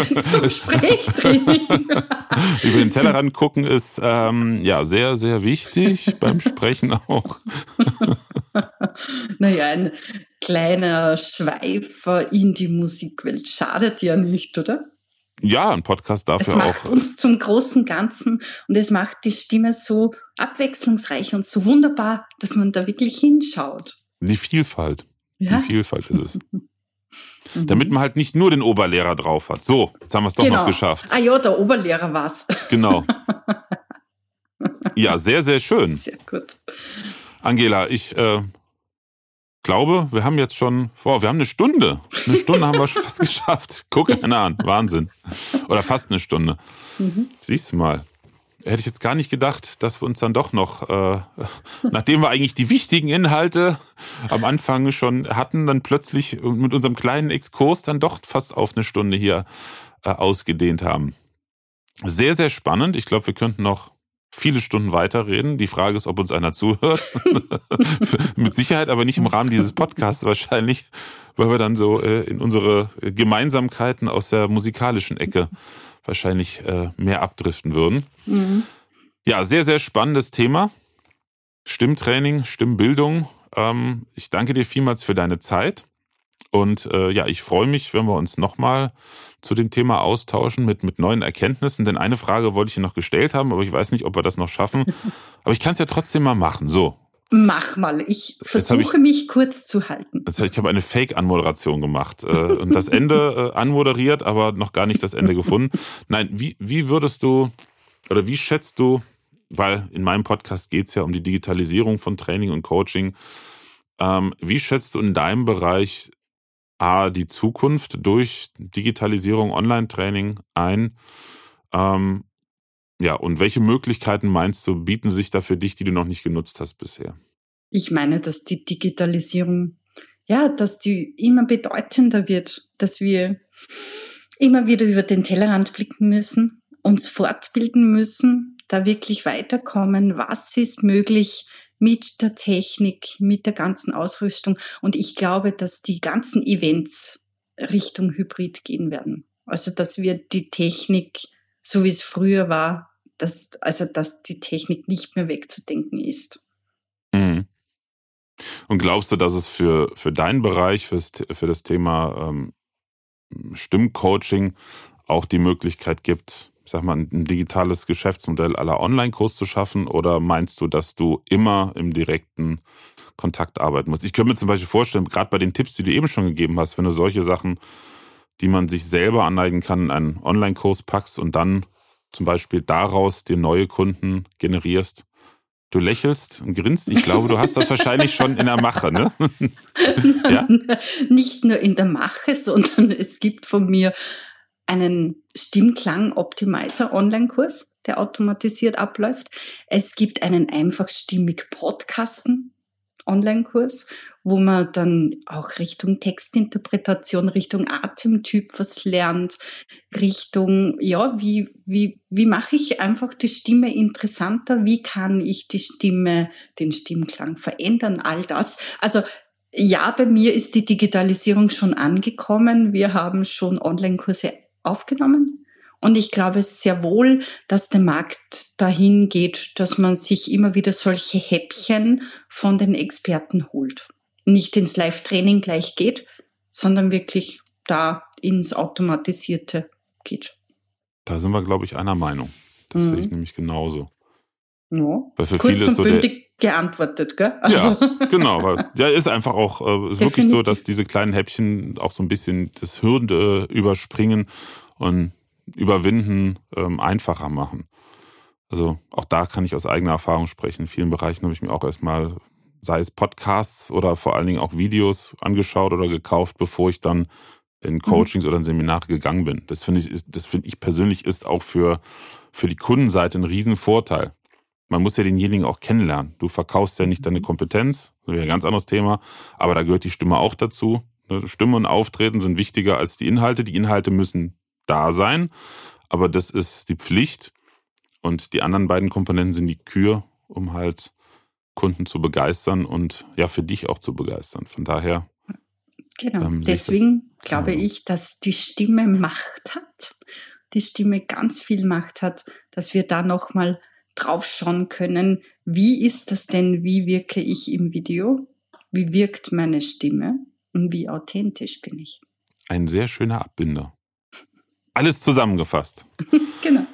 A: Über den Tellerrand gucken ist ähm, ja sehr, sehr wichtig, beim Sprechen auch.
B: naja, ein kleiner Schweifer in die Musikwelt schadet ja nicht, oder?
A: Ja, ein Podcast dafür
B: auch. Es macht
A: auch.
B: uns zum großen Ganzen und es macht die Stimme so abwechslungsreich und so wunderbar, dass man da wirklich hinschaut.
A: Die Vielfalt. Ja? Die Vielfalt ist es. Damit man halt nicht nur den Oberlehrer drauf hat. So, jetzt haben wir es doch genau. noch geschafft.
B: Ah ja, der Oberlehrer war's.
A: Genau. Ja, sehr, sehr schön.
B: Sehr gut.
A: Angela, ich äh, glaube, wir haben jetzt schon, wow, wir haben eine Stunde. Eine Stunde haben wir schon fast geschafft. Guck einer an, Wahnsinn. Oder fast eine Stunde. Mhm. Siehst du mal hätte ich jetzt gar nicht gedacht, dass wir uns dann doch noch, äh, nachdem wir eigentlich die wichtigen Inhalte am Anfang schon hatten, dann plötzlich mit unserem kleinen Exkurs dann doch fast auf eine Stunde hier äh, ausgedehnt haben. Sehr, sehr spannend. Ich glaube, wir könnten noch viele Stunden weiterreden. Die Frage ist, ob uns einer zuhört. mit Sicherheit aber nicht im Rahmen dieses Podcasts wahrscheinlich, weil wir dann so äh, in unsere Gemeinsamkeiten aus der musikalischen Ecke wahrscheinlich äh, mehr abdriften würden. Mhm. Ja, sehr, sehr spannendes Thema. Stimmtraining, Stimmbildung. Ähm, ich danke dir vielmals für deine Zeit. Und äh, ja, ich freue mich, wenn wir uns nochmal zu dem Thema austauschen mit, mit neuen Erkenntnissen. Denn eine Frage wollte ich noch gestellt haben, aber ich weiß nicht, ob wir das noch schaffen. Aber ich kann es ja trotzdem mal machen. So,
B: Mach mal, ich versuche ich, mich kurz zu halten.
A: Also ich habe eine Fake-Anmoderation gemacht äh, und das Ende äh, anmoderiert, aber noch gar nicht das Ende gefunden. Nein, wie, wie würdest du oder wie schätzt du, weil in meinem Podcast geht es ja um die Digitalisierung von Training und Coaching, ähm, wie schätzt du in deinem Bereich A, die Zukunft durch Digitalisierung, Online-Training ein? Ähm, ja, und welche Möglichkeiten meinst du, bieten sich da für dich, die du noch nicht genutzt hast bisher?
B: Ich meine, dass die Digitalisierung, ja, dass die immer bedeutender wird, dass wir immer wieder über den Tellerrand blicken müssen, uns fortbilden müssen, da wirklich weiterkommen. Was ist möglich mit der Technik, mit der ganzen Ausrüstung? Und ich glaube, dass die ganzen Events Richtung Hybrid gehen werden. Also, dass wir die Technik, so wie es früher war, dass, also, dass die Technik nicht mehr wegzudenken ist.
A: Mhm. Und glaubst du, dass es für, für deinen Bereich, fürs, für das Thema ähm, Stimmcoaching auch die Möglichkeit gibt, sag mal, ein digitales Geschäftsmodell aller Online-Kurs zu schaffen? Oder meinst du, dass du immer im direkten Kontakt arbeiten musst? Ich könnte mir zum Beispiel vorstellen, gerade bei den Tipps, die du eben schon gegeben hast, wenn du solche Sachen, die man sich selber aneignen kann, in einen Online-Kurs packst und dann zum Beispiel daraus dir neue Kunden generierst. Du lächelst und grinst. Ich glaube, du hast das wahrscheinlich schon in der Mache, ne?
B: ja? Nicht nur in der Mache, sondern es gibt von mir einen Stimmklang-Optimizer Online-Kurs, der automatisiert abläuft. Es gibt einen einfach stimmig Podcasten Online-Kurs, wo man dann auch Richtung Textinterpretation, Richtung Atemtyp was lernt, Richtung, ja, wie, wie, wie mache ich einfach die Stimme interessanter? Wie kann ich die Stimme, den Stimmklang verändern? All das. Also, ja, bei mir ist die Digitalisierung schon angekommen. Wir haben schon Online-Kurse aufgenommen. Und ich glaube sehr wohl, dass der Markt dahin geht, dass man sich immer wieder solche Häppchen von den Experten holt. Nicht ins Live-Training gleich geht, sondern wirklich da ins Automatisierte geht.
A: Da sind wir, glaube ich, einer Meinung. Das mhm. sehe ich nämlich genauso.
B: Ja. Weil für Kurz viele und so der, geantwortet, gell?
A: Also. Ja, genau. Weil, ja, ist einfach auch, äh, ist wirklich so, dass diese kleinen Häppchen auch so ein bisschen das Hürde überspringen und überwinden ähm, einfacher machen. Also auch da kann ich aus eigener Erfahrung sprechen. In vielen Bereichen habe ich mir auch erstmal, sei es Podcasts oder vor allen Dingen auch Videos angeschaut oder gekauft, bevor ich dann in mhm. Coachings mhm. oder in Seminare gegangen bin. Das finde ich, das finde ich persönlich ist auch für, für die Kundenseite ein Riesenvorteil man muss ja denjenigen auch kennenlernen. Du verkaufst ja nicht deine. Kompetenz, das wäre ein ganz anderes Thema, aber da gehört die Stimme auch dazu. Ne, Stimme und Auftreten sind wichtiger als die Inhalte. Die Inhalte müssen da sein, aber das ist die Pflicht. Und die anderen beiden Komponenten sind die Kür, um halt Kunden zu begeistern und ja, für dich auch zu begeistern. Von daher.
B: Genau. Ähm, Deswegen das, glaube ja. ich, dass die Stimme Macht hat, die Stimme ganz viel Macht hat, dass wir da nochmal drauf schauen können, wie ist das denn, wie wirke ich im Video, wie wirkt meine Stimme und wie authentisch bin ich.
A: Ein sehr schöner Abbinder. Alles zusammengefasst.
B: genau.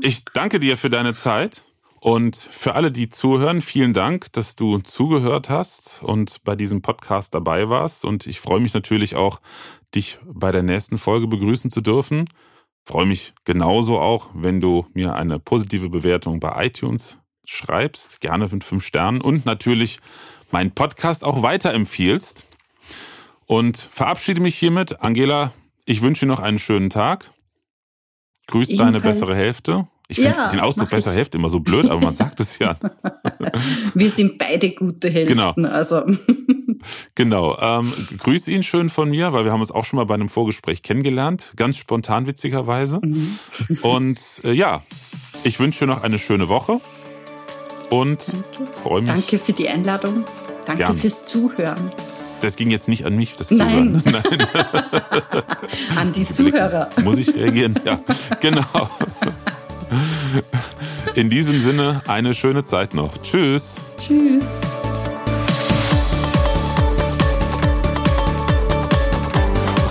A: ich danke dir für deine Zeit. Und für alle, die zuhören, vielen Dank, dass du zugehört hast und bei diesem Podcast dabei warst. Und ich freue mich natürlich auch, dich bei der nächsten Folge begrüßen zu dürfen. Freue mich genauso auch, wenn du mir eine positive Bewertung bei iTunes schreibst, gerne mit fünf Sternen und natürlich meinen Podcast auch weiterempfiehlst. Und verabschiede mich hiermit. Angela, ich wünsche dir noch einen schönen Tag. Grüß Ebenfalls. deine bessere Hälfte. Ich finde ja, den Ausdruck bessere Hälfte immer so blöd, aber man sagt es ja.
B: Wir sind beide gute Hälften.
A: Genau.
B: Also.
A: Genau. Ähm, grüß ihn schön von mir, weil wir haben uns auch schon mal bei einem Vorgespräch kennengelernt. Ganz spontan, witzigerweise. Mhm. Und äh, ja, ich wünsche dir noch eine schöne Woche und freue mich.
B: Danke für die Einladung. Danke Gern. fürs Zuhören.
A: Das ging jetzt nicht an mich, das
B: Nein. Zuhören. Nein. an die Zuhörer.
A: Muss ich reagieren? Ja, genau. In diesem Sinne, eine schöne Zeit noch. Tschüss.
B: Tschüss.